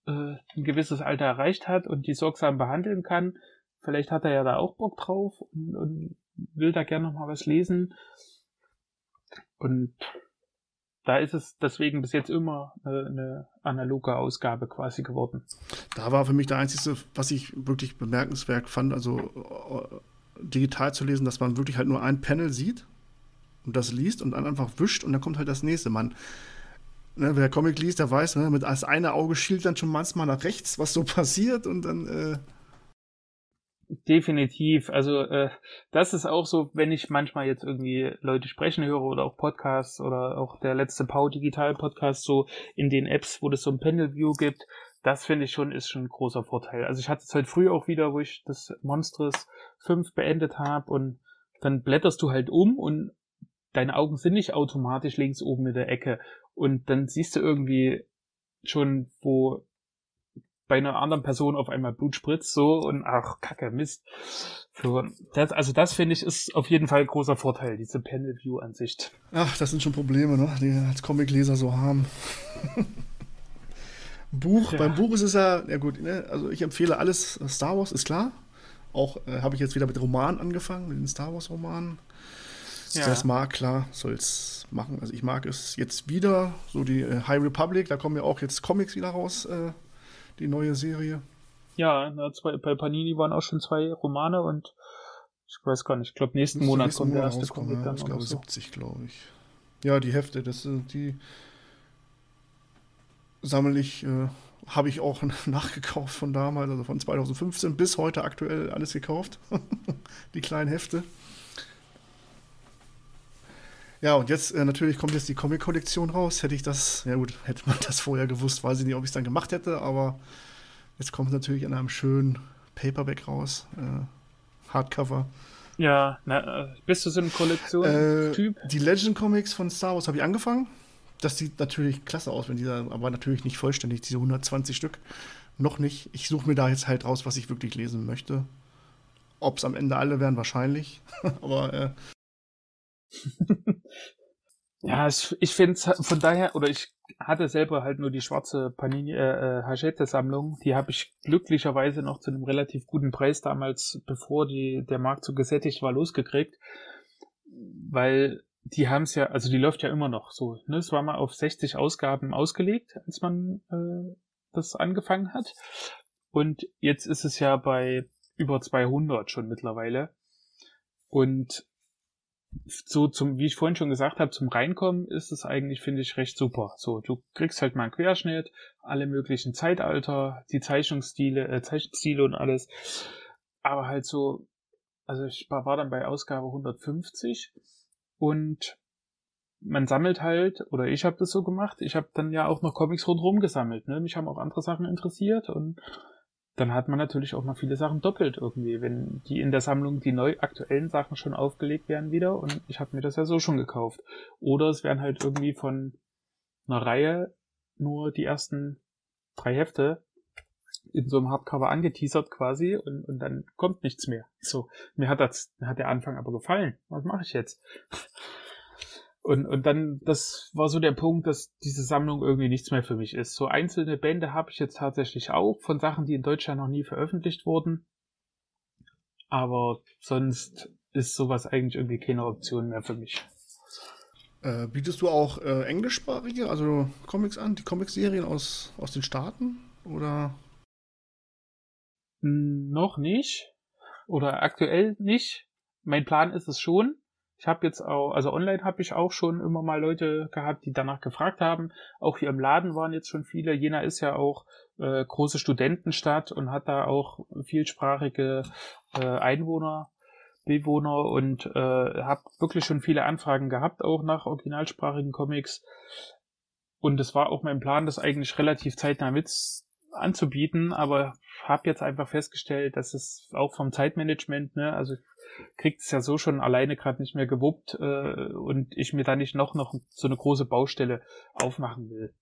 äh, ein gewisses Alter erreicht hat und die sorgsam behandeln kann, vielleicht hat er ja da auch Bock drauf und, und will da gerne noch mal was lesen. Und da ist es deswegen bis jetzt immer eine, analoge Ausgabe quasi geworden. Da war für mich der einzige, was ich wirklich bemerkenswert fand, also äh, digital zu lesen, dass man wirklich halt nur ein Panel sieht und das liest und dann einfach wischt und dann kommt halt das nächste. Man, ne, wer Comic liest, der weiß, ne, mit als eine Auge schielt dann schon manchmal nach rechts, was so [laughs] passiert und dann äh, Definitiv. Also äh, das ist auch so, wenn ich manchmal jetzt irgendwie Leute sprechen höre oder auch Podcasts oder auch der letzte Pau Digital Podcast so in den Apps, wo es so ein Panel View gibt, das finde ich schon ist schon ein großer Vorteil. Also ich hatte es halt früh auch wieder, wo ich das Monsters 5 beendet habe und dann blätterst du halt um und deine Augen sind nicht automatisch links oben in der Ecke und dann siehst du irgendwie schon, wo bei einer anderen Person auf einmal Blut spritzt, so und ach, kacke, Mist. So, das, also das finde ich ist auf jeden Fall ein großer Vorteil, diese Panel-View-Ansicht. Ach, das sind schon Probleme, ne, die als Comicleser so haben. Buch, ja. beim Buch ist es ja, ja gut, ne, also ich empfehle alles, Star Wars ist klar. Auch äh, habe ich jetzt wieder mit Romanen angefangen, mit den Star Wars Romanen. Ja. Das mag, klar, soll es machen. Also ich mag es jetzt wieder, so die äh, High Republic, da kommen ja auch jetzt Comics wieder raus. Äh, die neue Serie. Ja, bei Panini waren auch schon zwei Romane und ich weiß gar nicht, ich glaube nächsten Monat nächsten kommt der erste Comic ja, dann. Ich glaube so. 70, glaube ich. Ja, die Hefte, das sind die sammle ich, äh, habe ich auch [laughs] nachgekauft von damals, also von 2015 bis heute aktuell alles gekauft. [laughs] die kleinen Hefte. Ja, und jetzt äh, natürlich kommt jetzt die Comic-Kollektion raus. Hätte ich das, ja gut, hätte man das vorher gewusst, weiß ich nicht, ob ich es dann gemacht hätte, aber jetzt kommt es natürlich in einem schönen Paperback raus. Äh, Hardcover. Ja, na, äh, bist du so ein Kollektionstyp? Äh, die Legend Comics von Star Wars habe ich angefangen. Das sieht natürlich klasse aus, wenn die da, aber natürlich nicht vollständig, diese 120 Stück. Noch nicht. Ich suche mir da jetzt halt raus, was ich wirklich lesen möchte. Ob es am Ende alle wären, wahrscheinlich. [laughs] aber äh, [laughs] ja, ich, ich finde von daher, oder ich hatte selber halt nur die schwarze Panini äh, äh, Hachette-Sammlung. Die habe ich glücklicherweise noch zu einem relativ guten Preis damals, bevor die, der Markt so gesättigt war, losgekriegt. Weil die haben es ja, also die läuft ja immer noch so. Ne? Es war mal auf 60 Ausgaben ausgelegt, als man äh, das angefangen hat. Und jetzt ist es ja bei über 200 schon mittlerweile. Und so zum, wie ich vorhin schon gesagt habe, zum Reinkommen ist es eigentlich, finde ich, recht super. So, du kriegst halt mal einen Querschnitt, alle möglichen Zeitalter, die Zeichnungsstile, äh, Zeichenstile und alles. Aber halt so, also ich war dann bei Ausgabe 150 und man sammelt halt, oder ich habe das so gemacht, ich habe dann ja auch noch Comics rundherum gesammelt. Ne? Mich haben auch andere Sachen interessiert und dann hat man natürlich auch noch viele Sachen doppelt irgendwie, wenn die in der Sammlung die neu aktuellen Sachen schon aufgelegt werden wieder und ich habe mir das ja so schon gekauft. Oder es werden halt irgendwie von einer Reihe nur die ersten drei Hefte in so einem Hardcover angeteasert quasi und, und dann kommt nichts mehr. So, mir hat das, mir hat der Anfang aber gefallen. Was mache ich jetzt? Und, und dann, das war so der Punkt, dass diese Sammlung irgendwie nichts mehr für mich ist. So einzelne Bände habe ich jetzt tatsächlich auch von Sachen, die in Deutschland noch nie veröffentlicht wurden. Aber sonst ist sowas eigentlich irgendwie keine Option mehr für mich. Äh, bietest du auch äh, englischsprachige, also Comics an, die Comicserien aus, aus den Staaten? Oder? Noch nicht. Oder aktuell nicht. Mein Plan ist es schon. Ich habe jetzt auch, also online habe ich auch schon immer mal Leute gehabt, die danach gefragt haben. Auch hier im Laden waren jetzt schon viele. Jena ist ja auch äh, große Studentenstadt und hat da auch vielsprachige äh, Einwohner, Bewohner und äh, habe wirklich schon viele Anfragen gehabt, auch nach originalsprachigen Comics. Und es war auch mein Plan, das eigentlich relativ zeitnah mit anzubieten, aber habe jetzt einfach festgestellt, dass es auch vom Zeitmanagement, ne, also kriegt es ja so schon alleine gerade nicht mehr gewuppt äh, und ich mir da nicht noch noch so eine große Baustelle aufmachen will.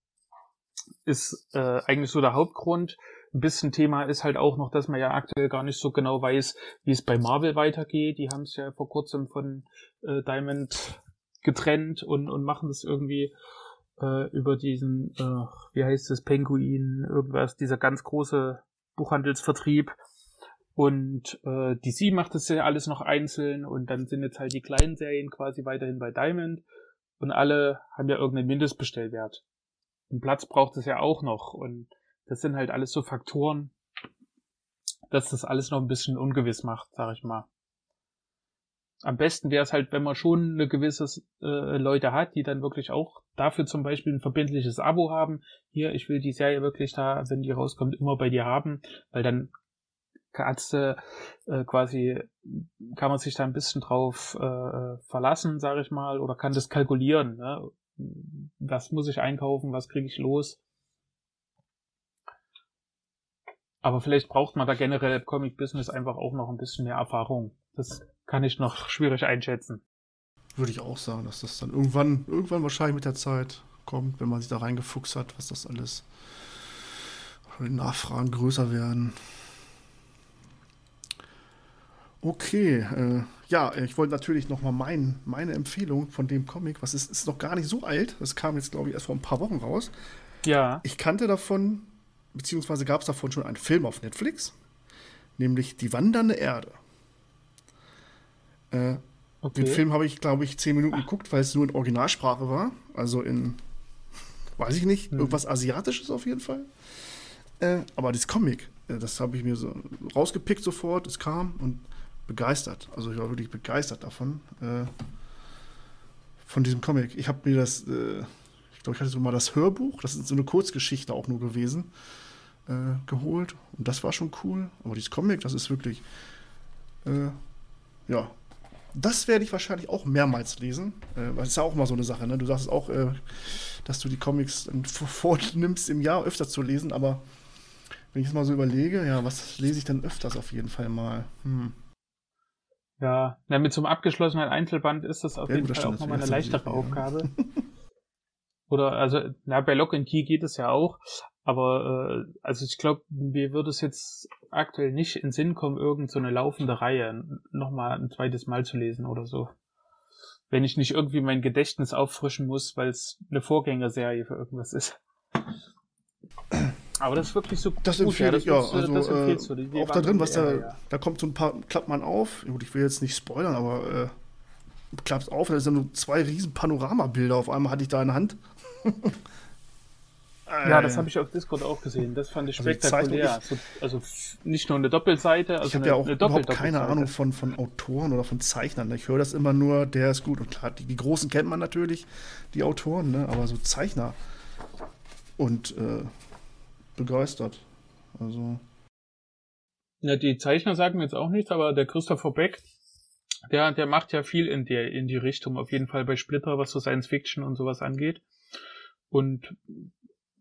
Ist äh, eigentlich so der Hauptgrund. Ein bisschen Thema ist halt auch noch, dass man ja aktuell gar nicht so genau weiß, wie es bei Marvel weitergeht. Die haben es ja vor kurzem von äh, Diamond getrennt und, und machen das irgendwie äh, über diesen, äh, wie heißt es, Penguin, irgendwas, dieser ganz große Buchhandelsvertrieb. Und äh, DC macht das ja alles noch einzeln und dann sind jetzt halt die kleinen Serien quasi weiterhin bei Diamond und alle haben ja irgendeinen Mindestbestellwert. Und Platz braucht es ja auch noch und das sind halt alles so Faktoren, dass das alles noch ein bisschen ungewiss macht, sag ich mal. Am besten wäre es halt, wenn man schon eine gewisse äh, Leute hat, die dann wirklich auch dafür zum Beispiel ein verbindliches Abo haben. Hier, ich will die Serie wirklich da, wenn die rauskommt, immer bei dir haben, weil dann kannst du äh, quasi, kann man sich da ein bisschen drauf äh, verlassen, sage ich mal, oder kann das kalkulieren. Ne? Was muss ich einkaufen, was kriege ich los? Aber vielleicht braucht man da generell im Comic-Business einfach auch noch ein bisschen mehr Erfahrung. Das kann ich noch schwierig einschätzen. Würde ich auch sagen, dass das dann irgendwann, irgendwann wahrscheinlich mit der Zeit kommt, wenn man sich da reingefuchst hat, was das alles, die Nachfragen größer werden. Okay, äh, ja, ich wollte natürlich noch mal mein, meine Empfehlung von dem Comic, was ist, ist noch gar nicht so alt, das kam jetzt, glaube ich, erst vor ein paar Wochen raus. Ja. Ich kannte davon, beziehungsweise gab es davon schon einen Film auf Netflix, nämlich Die wandernde Erde. Äh, okay. Den Film habe ich, glaube ich, zehn Minuten Ach. geguckt, weil es nur in Originalsprache war, also in, weiß ich nicht, hm. irgendwas Asiatisches auf jeden Fall. Äh, aber das Comic, äh, das habe ich mir so rausgepickt sofort, es kam und begeistert. Also ich war wirklich begeistert davon. Äh, von diesem Comic. Ich habe mir das, äh, ich glaube, ich hatte so mal das Hörbuch, das ist so eine Kurzgeschichte auch nur gewesen, äh, geholt. Und das war schon cool. Aber dieses Comic, das ist wirklich, äh, ja, das werde ich wahrscheinlich auch mehrmals lesen. Äh, das ist ja auch mal so eine Sache, ne? Du sagst auch, äh, dass du die Comics [laughs] vornimmst, im Jahr öfter zu lesen, aber wenn ich es mal so überlege, ja, was lese ich denn öfters auf jeden Fall mal? Hm. Ja, na, mit so einem abgeschlossenen Einzelband ist das auf ja, jeden gut, Fall auch nochmal eine leichtere ja. Aufgabe. [laughs] Oder, also, na, bei Lock and Key geht es ja auch, aber, äh, also ich glaube, mir würde es jetzt aktuell nicht in Sinn kommen, irgend so eine laufende Reihe nochmal ein zweites Mal zu lesen oder so. Wenn ich nicht irgendwie mein Gedächtnis auffrischen muss, weil es eine Vorgängerserie für irgendwas ist. [clears throat] Aber das ist wirklich so das gut, empfehle ich, ja. Also, das empfiehlst du. Die, auch da drin, was da, ja. da kommt so ein paar, klappt man auf. Gut, ich will jetzt nicht spoilern, aber äh, klappt auf, da sind nur zwei riesen Panoramabilder auf einmal hatte ich da in der Hand. [laughs] Ja, das habe ich auf Discord auch gesehen. Das fand ich Also spektakulär. So, also f- nicht nur eine Doppelseite, also Ich habe ja auch überhaupt keine. Ahnung von, von Autoren oder von Zeichnern. Ich höre das immer nur, der ist gut. Und klar, die, die Großen kennt man natürlich, die Autoren, ne? aber so Zeichner und äh, begeistert. Also, Ja, die Zeichner sagen mir jetzt auch nichts, aber der Christopher Beck, der, der macht ja viel in der, in die Richtung, auf jeden Fall bei Splitter, was so Science Fiction und sowas angeht. Und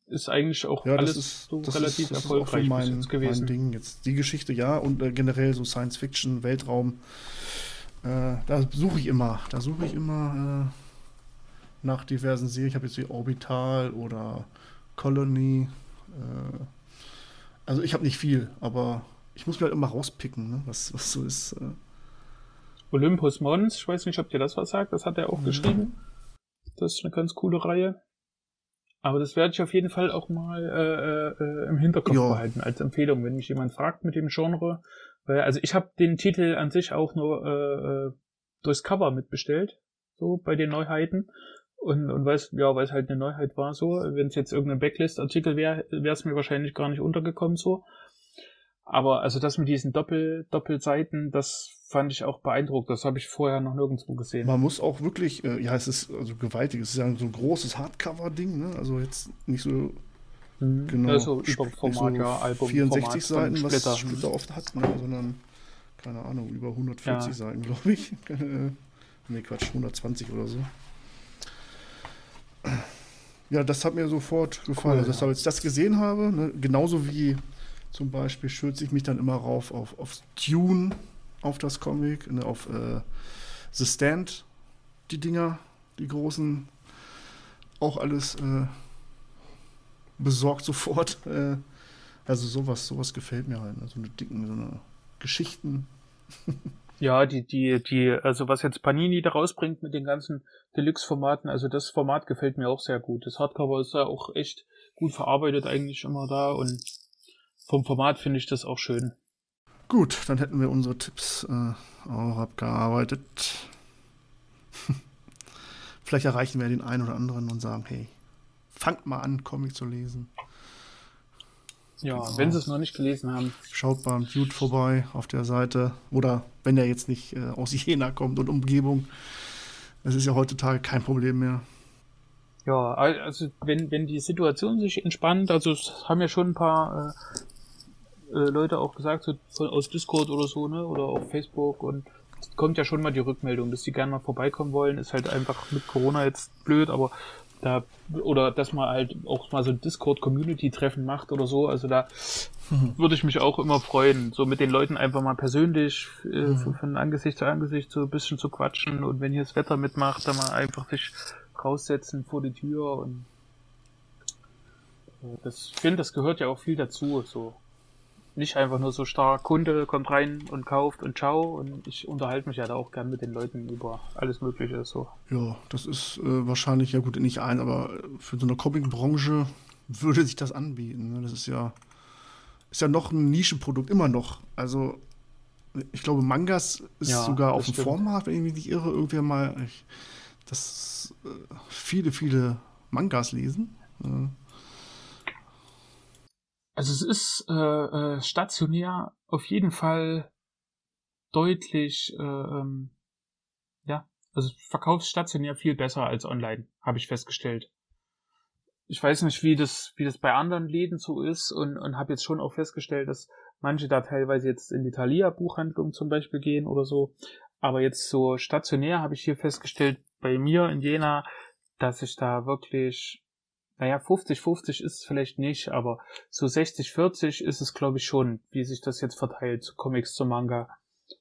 ist eigentlich auch ja, alles ist, so das relativ ist, ist erfolgreich bis mein, jetzt gewesen. mein Ding. Jetzt die Geschichte, ja, und äh, generell so Science Fiction, Weltraum. Äh, da suche ich immer. Da suche ich immer äh, nach diversen Serien. Ich habe jetzt wie Orbital oder Colony. Äh, also ich habe nicht viel, aber ich muss mir halt immer rauspicken, ne, was, was so ist. Äh. Olympus Mons, ich weiß nicht, ob dir das was sagt, das hat er auch geschrieben. Das ist eine ganz coole Reihe. Aber das werde ich auf jeden Fall auch mal äh, äh, im Hinterkopf Ja. behalten als Empfehlung, wenn mich jemand fragt mit dem Genre. Weil, also ich habe den Titel an sich auch nur äh, äh, durchs Cover mitbestellt, so bei den Neuheiten. Und, und weil es ja, weil es halt eine Neuheit war, so, wenn es jetzt irgendein Backlist-Artikel wäre, wäre es mir wahrscheinlich gar nicht untergekommen so. Aber also das mit diesen Doppel, Doppelseiten, das fand ich auch beeindruckend. Das habe ich vorher noch nirgendwo gesehen. Man muss auch wirklich, äh, ja, es ist also gewaltig. Es ist ja so ein großes Hardcover-Ding, ne? Also jetzt nicht so Mhm. genau Also über Format, so ja, Album. 64 Seiten, von was Splitter. Splitter oft hat, ne? sondern keine Ahnung, über 140 Ja. Seiten, glaube ich. [laughs] Äh, nee, Quatsch, 120 oder so. Ja, das hat mir sofort gefallen. Cool, also, dass, ja. als ich das gesehen habe, ne, genauso wie zum Beispiel stürze ich mich dann immer rauf auf, auf Tune, auf das Comic, ne, auf äh, The Stand, die Dinger, die großen, auch alles äh, besorgt [laughs] sofort. Äh, also sowas, sowas gefällt mir halt. Ne? So eine dicken, so eine Geschichten. [laughs] Ja, die, die, die, also was jetzt Panini da rausbringt mit den ganzen Deluxe-Formaten, also das Format gefällt mir auch sehr gut. Das Hardcover ist ja auch echt gut verarbeitet eigentlich immer da und vom Format finde ich das auch schön. Gut, dann hätten wir unsere Tipps äh, auch abgearbeitet. [laughs] Vielleicht erreichen wir den einen oder anderen und sagen, hey, fangt mal an, Comic zu lesen. Ja, Genau. wenn sie es noch nicht gelesen haben. Schaut beim Dude vorbei auf der Seite. Oder wenn er jetzt nicht äh, aus Jena kommt und Umgebung. Das ist ja heutzutage kein Problem mehr. Ja, also wenn, wenn die Situation sich entspannt, also es haben ja schon ein paar äh, äh, Leute auch gesagt, so von, aus Discord oder so, ne, oder auf Facebook und es kommt ja schon mal die Rückmeldung, dass die gerne mal vorbeikommen wollen, ist halt einfach mit Corona jetzt blöd, aber da, oder dass man halt auch mal so ein Discord-Community-Treffen macht oder so, also da würde ich mich auch immer freuen, so mit den Leuten einfach mal persönlich äh, von, von Angesicht zu Angesicht so ein bisschen zu quatschen und wenn hier das Wetter mitmacht, dann mal einfach sich raussetzen vor die Tür und äh, das ich finde, das gehört ja auch viel dazu, so nicht einfach nur so stark Kunde kommt rein und kauft und ciao und ich unterhalte mich ja da auch gern mit den Leuten über alles Mögliche so. Ja, das ist äh, wahrscheinlich, ja gut, nicht ein, aber für so eine Comic-Branche würde sich das anbieten. Ne? Das ist ja, ist ja noch ein Nischenprodukt, immer noch. Also, ich glaube, Mangas ist Ja, sogar auf dem stimmt. Vormarkt, wenn ich mich nicht irre, irgendwer mal, ich, dass äh, viele, viele Mangas lesen. Äh, Also es ist äh, äh, stationär auf jeden Fall deutlich, äh, ähm, ja, also verkaufsstationär viel besser als online, habe ich festgestellt. Ich weiß nicht, wie das, wie das bei anderen Läden so ist und, und habe jetzt schon auch festgestellt, dass manche da teilweise jetzt in die Thalia-Buchhandlung zum Beispiel gehen oder so. Aber jetzt so stationär habe ich hier festgestellt, bei mir in Jena, dass ich da wirklich, naja, 50-50 ist es vielleicht nicht, aber so 60-40 ist es, glaube ich, schon, wie sich das jetzt verteilt, zu Comics zu Manga.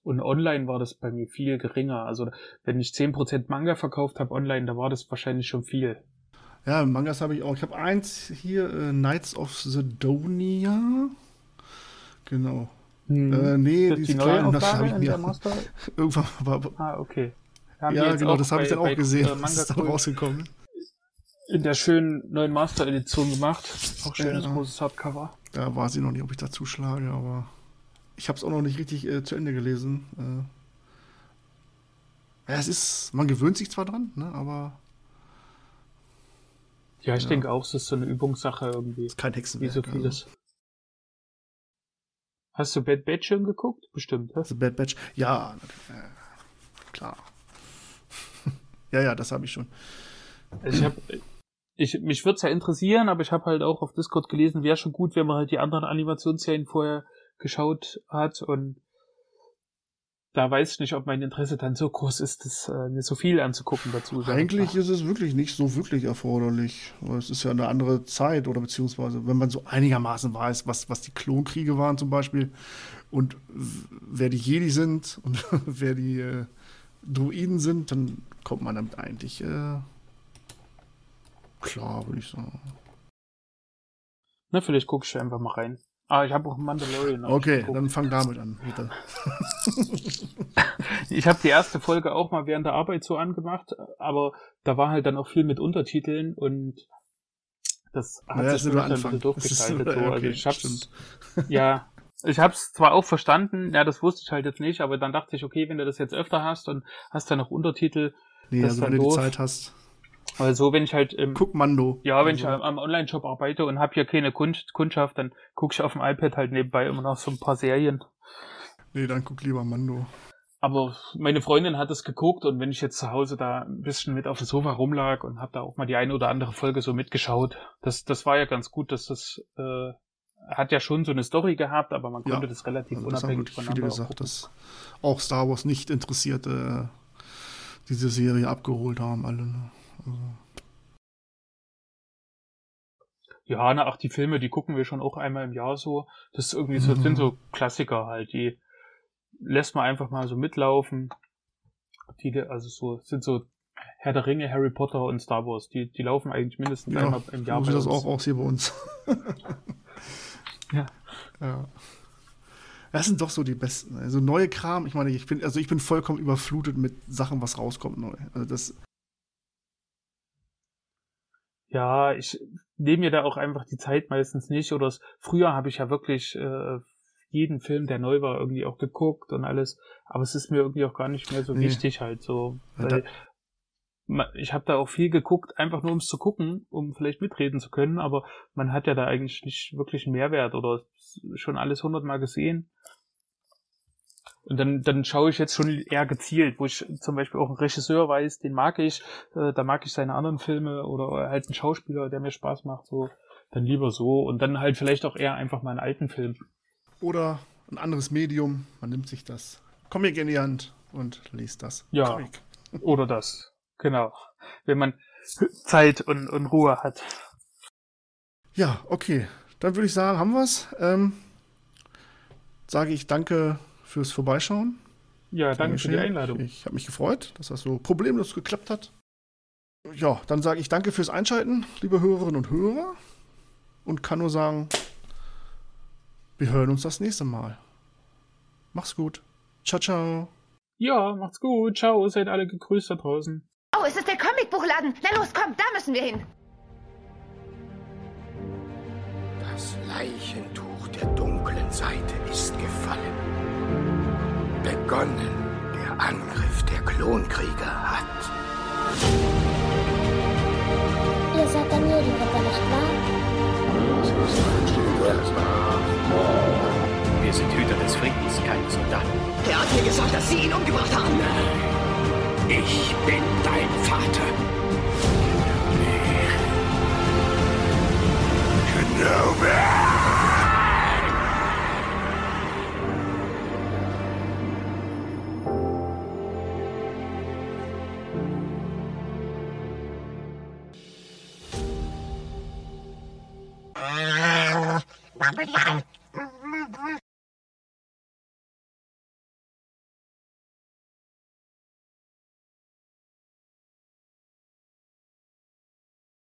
Und online war das bei mir viel geringer. Also wenn ich 10% Manga verkauft habe online, da war das wahrscheinlich schon viel. ja, Mangas habe ich auch. Ich habe eins hier, äh, Knights of Sidonia. Genau. Äh, nee, die ist die ist neue klein, das habe ich mir [laughs] irgendwann aber, Ah, okay. Haben Ja, genau, das habe ich dann auch gesehen. äh, [laughs] das ist dann rausgekommen. In der schönen neuen Master-Edition gemacht. Auch schönes Ja. großes Hardcover. Da weiß ich noch nicht, ob ich da zuschlage, aber ich habe es auch noch nicht richtig äh, zu Ende gelesen. Äh, ja, es ist, man gewöhnt sich zwar dran, ne, aber Ja, ich denke auch, es ist so eine Übungssache irgendwie. Ist kein Wie Hexenwerk. so vieles. Hast du Bad Batch schon geguckt? Bestimmt. Also Bad Batch. Ja, natürlich, äh, klar. [laughs] ja, ja, das habe ich schon. Also ich hab, ich, mich würde es ja interessieren, aber ich habe halt auch auf Discord gelesen, wäre schon gut, wenn man halt die anderen Animationsserien vorher geschaut hat und da weiß ich nicht, ob mein Interesse dann so groß ist, das, äh, mir so viel anzugucken dazu. Eigentlich ist es wirklich nicht so wirklich erforderlich. Es ist ja eine andere Zeit oder beziehungsweise, wenn man so einigermaßen weiß, was, was die Klonkriege waren zum Beispiel und wer die Jedi sind und [laughs] wer die äh, Druiden sind, dann kommt man damit eigentlich äh, klar, würde ich sagen. Na, vielleicht gucke ich einfach mal rein. Ah, ich habe auch Mandalorian. Okay, dann fang damit an. Bitte. [laughs] Ich habe die erste Folge auch mal während der Arbeit so angemacht, aber da war halt dann auch viel mit Untertiteln und das hat Naja, sich nur dann ein bisschen ist-. [laughs] So. ja, Also okay, ich hab's, stimmt. [laughs] ja, ich hab's zwar auch verstanden, ja, das wusste ich halt jetzt nicht, aber dann dachte ich, okay, wenn du das jetzt öfter hast und hast dann noch Untertitel, Nee, also wenn du die. Zeit hast, weil so, wenn ich halt im, guck Mando. ja, wenn ich Also, am Online-Shop arbeite und habe hier keine Kund Kundschaft, dann gucke ich auf dem iPad halt nebenbei immer noch so ein paar Serien. Nee, dann guck lieber Mando. Aber meine Freundin hat es geguckt und wenn ich jetzt zu Hause da ein bisschen mit auf dem Sofa rumlag und habe da auch mal die eine oder andere Folge so mitgeschaut, das, das war ja ganz gut, dass das äh, hat ja schon so eine Story gehabt, aber man Ja, konnte das relativ Also das haben unabhängig voneinander viele auch gesagt, gucken. dass auch Star Wars nicht Interessierte äh, diese Serie abgeholt haben, alle. Ne? Ja, na, auch die Filme, die gucken wir schon auch einmal im Jahr so. Das ist irgendwie so, Mhm. sind so Klassiker halt, die lässt man einfach mal so mitlaufen. Die, also so, sind so Herr der Ringe, Harry Potter und Star Wars, die, die laufen eigentlich mindestens ja, einmal im Jahr so sieht das auch aus hier bei uns. Ja. [laughs] ja. Das sind doch so die besten. Also neue Kram, ich meine, ich bin, also ich bin vollkommen überflutet mit Sachen, was rauskommt neu. Also das, Ja, ich nehme mir da auch einfach die Zeit meistens nicht. Oder früher habe ich ja wirklich äh, jeden Film, der neu war, irgendwie auch geguckt und alles. Aber es ist mir irgendwie auch gar nicht mehr so Nee. wichtig halt so. Weil ma- ich habe da auch viel geguckt, einfach nur um es zu gucken, um vielleicht mitreden zu können. Aber man hat ja da eigentlich nicht wirklich einen Mehrwert oder schon alles hundertmal gesehen. Und dann, dann schaue ich jetzt schon eher gezielt, wo ich zum Beispiel auch einen Regisseur weiß, den mag ich, äh, da mag ich seine anderen Filme oder halt einen Schauspieler, der mir Spaß macht, so, dann lieber so. Und dann halt vielleicht auch eher einfach mal einen alten Film. oder ein anderes Medium, man nimmt sich das Comic in die Hand und liest das Ja. Comic. [laughs] Oder das. Genau. Wenn man Zeit und, und Ruhe hat. Ja, okay. Dann würde ich sagen, haben wir's. Ähm, sage ich danke fürs Vorbeischauen. Ja, danke für die. Einladung. Ich habe mich gefreut, dass das so problemlos geklappt hat. Ja, dann sage ich danke fürs Einschalten, liebe Hörerinnen und Hörer. Und kann nur sagen, wir hören uns das nächste Mal. Mach's gut. Ciao, ciao. Ja, macht's gut. Ciao, seid alle gegrüßt da draußen. Oh, es ist der Comicbuchladen. Na los, komm, da müssen wir hin. Das Leichentuch der dunklen Seite ist gefallen. Begonnen der Angriff der Klonkrieger hat. Ihr seid der Medienritter, nicht wahr? Wir sind Hüter des Friedens, keine Soldaten. Er hat mir gesagt, dass Sie ihn umgebracht haben. Ich bin dein Vater. Bam, bam,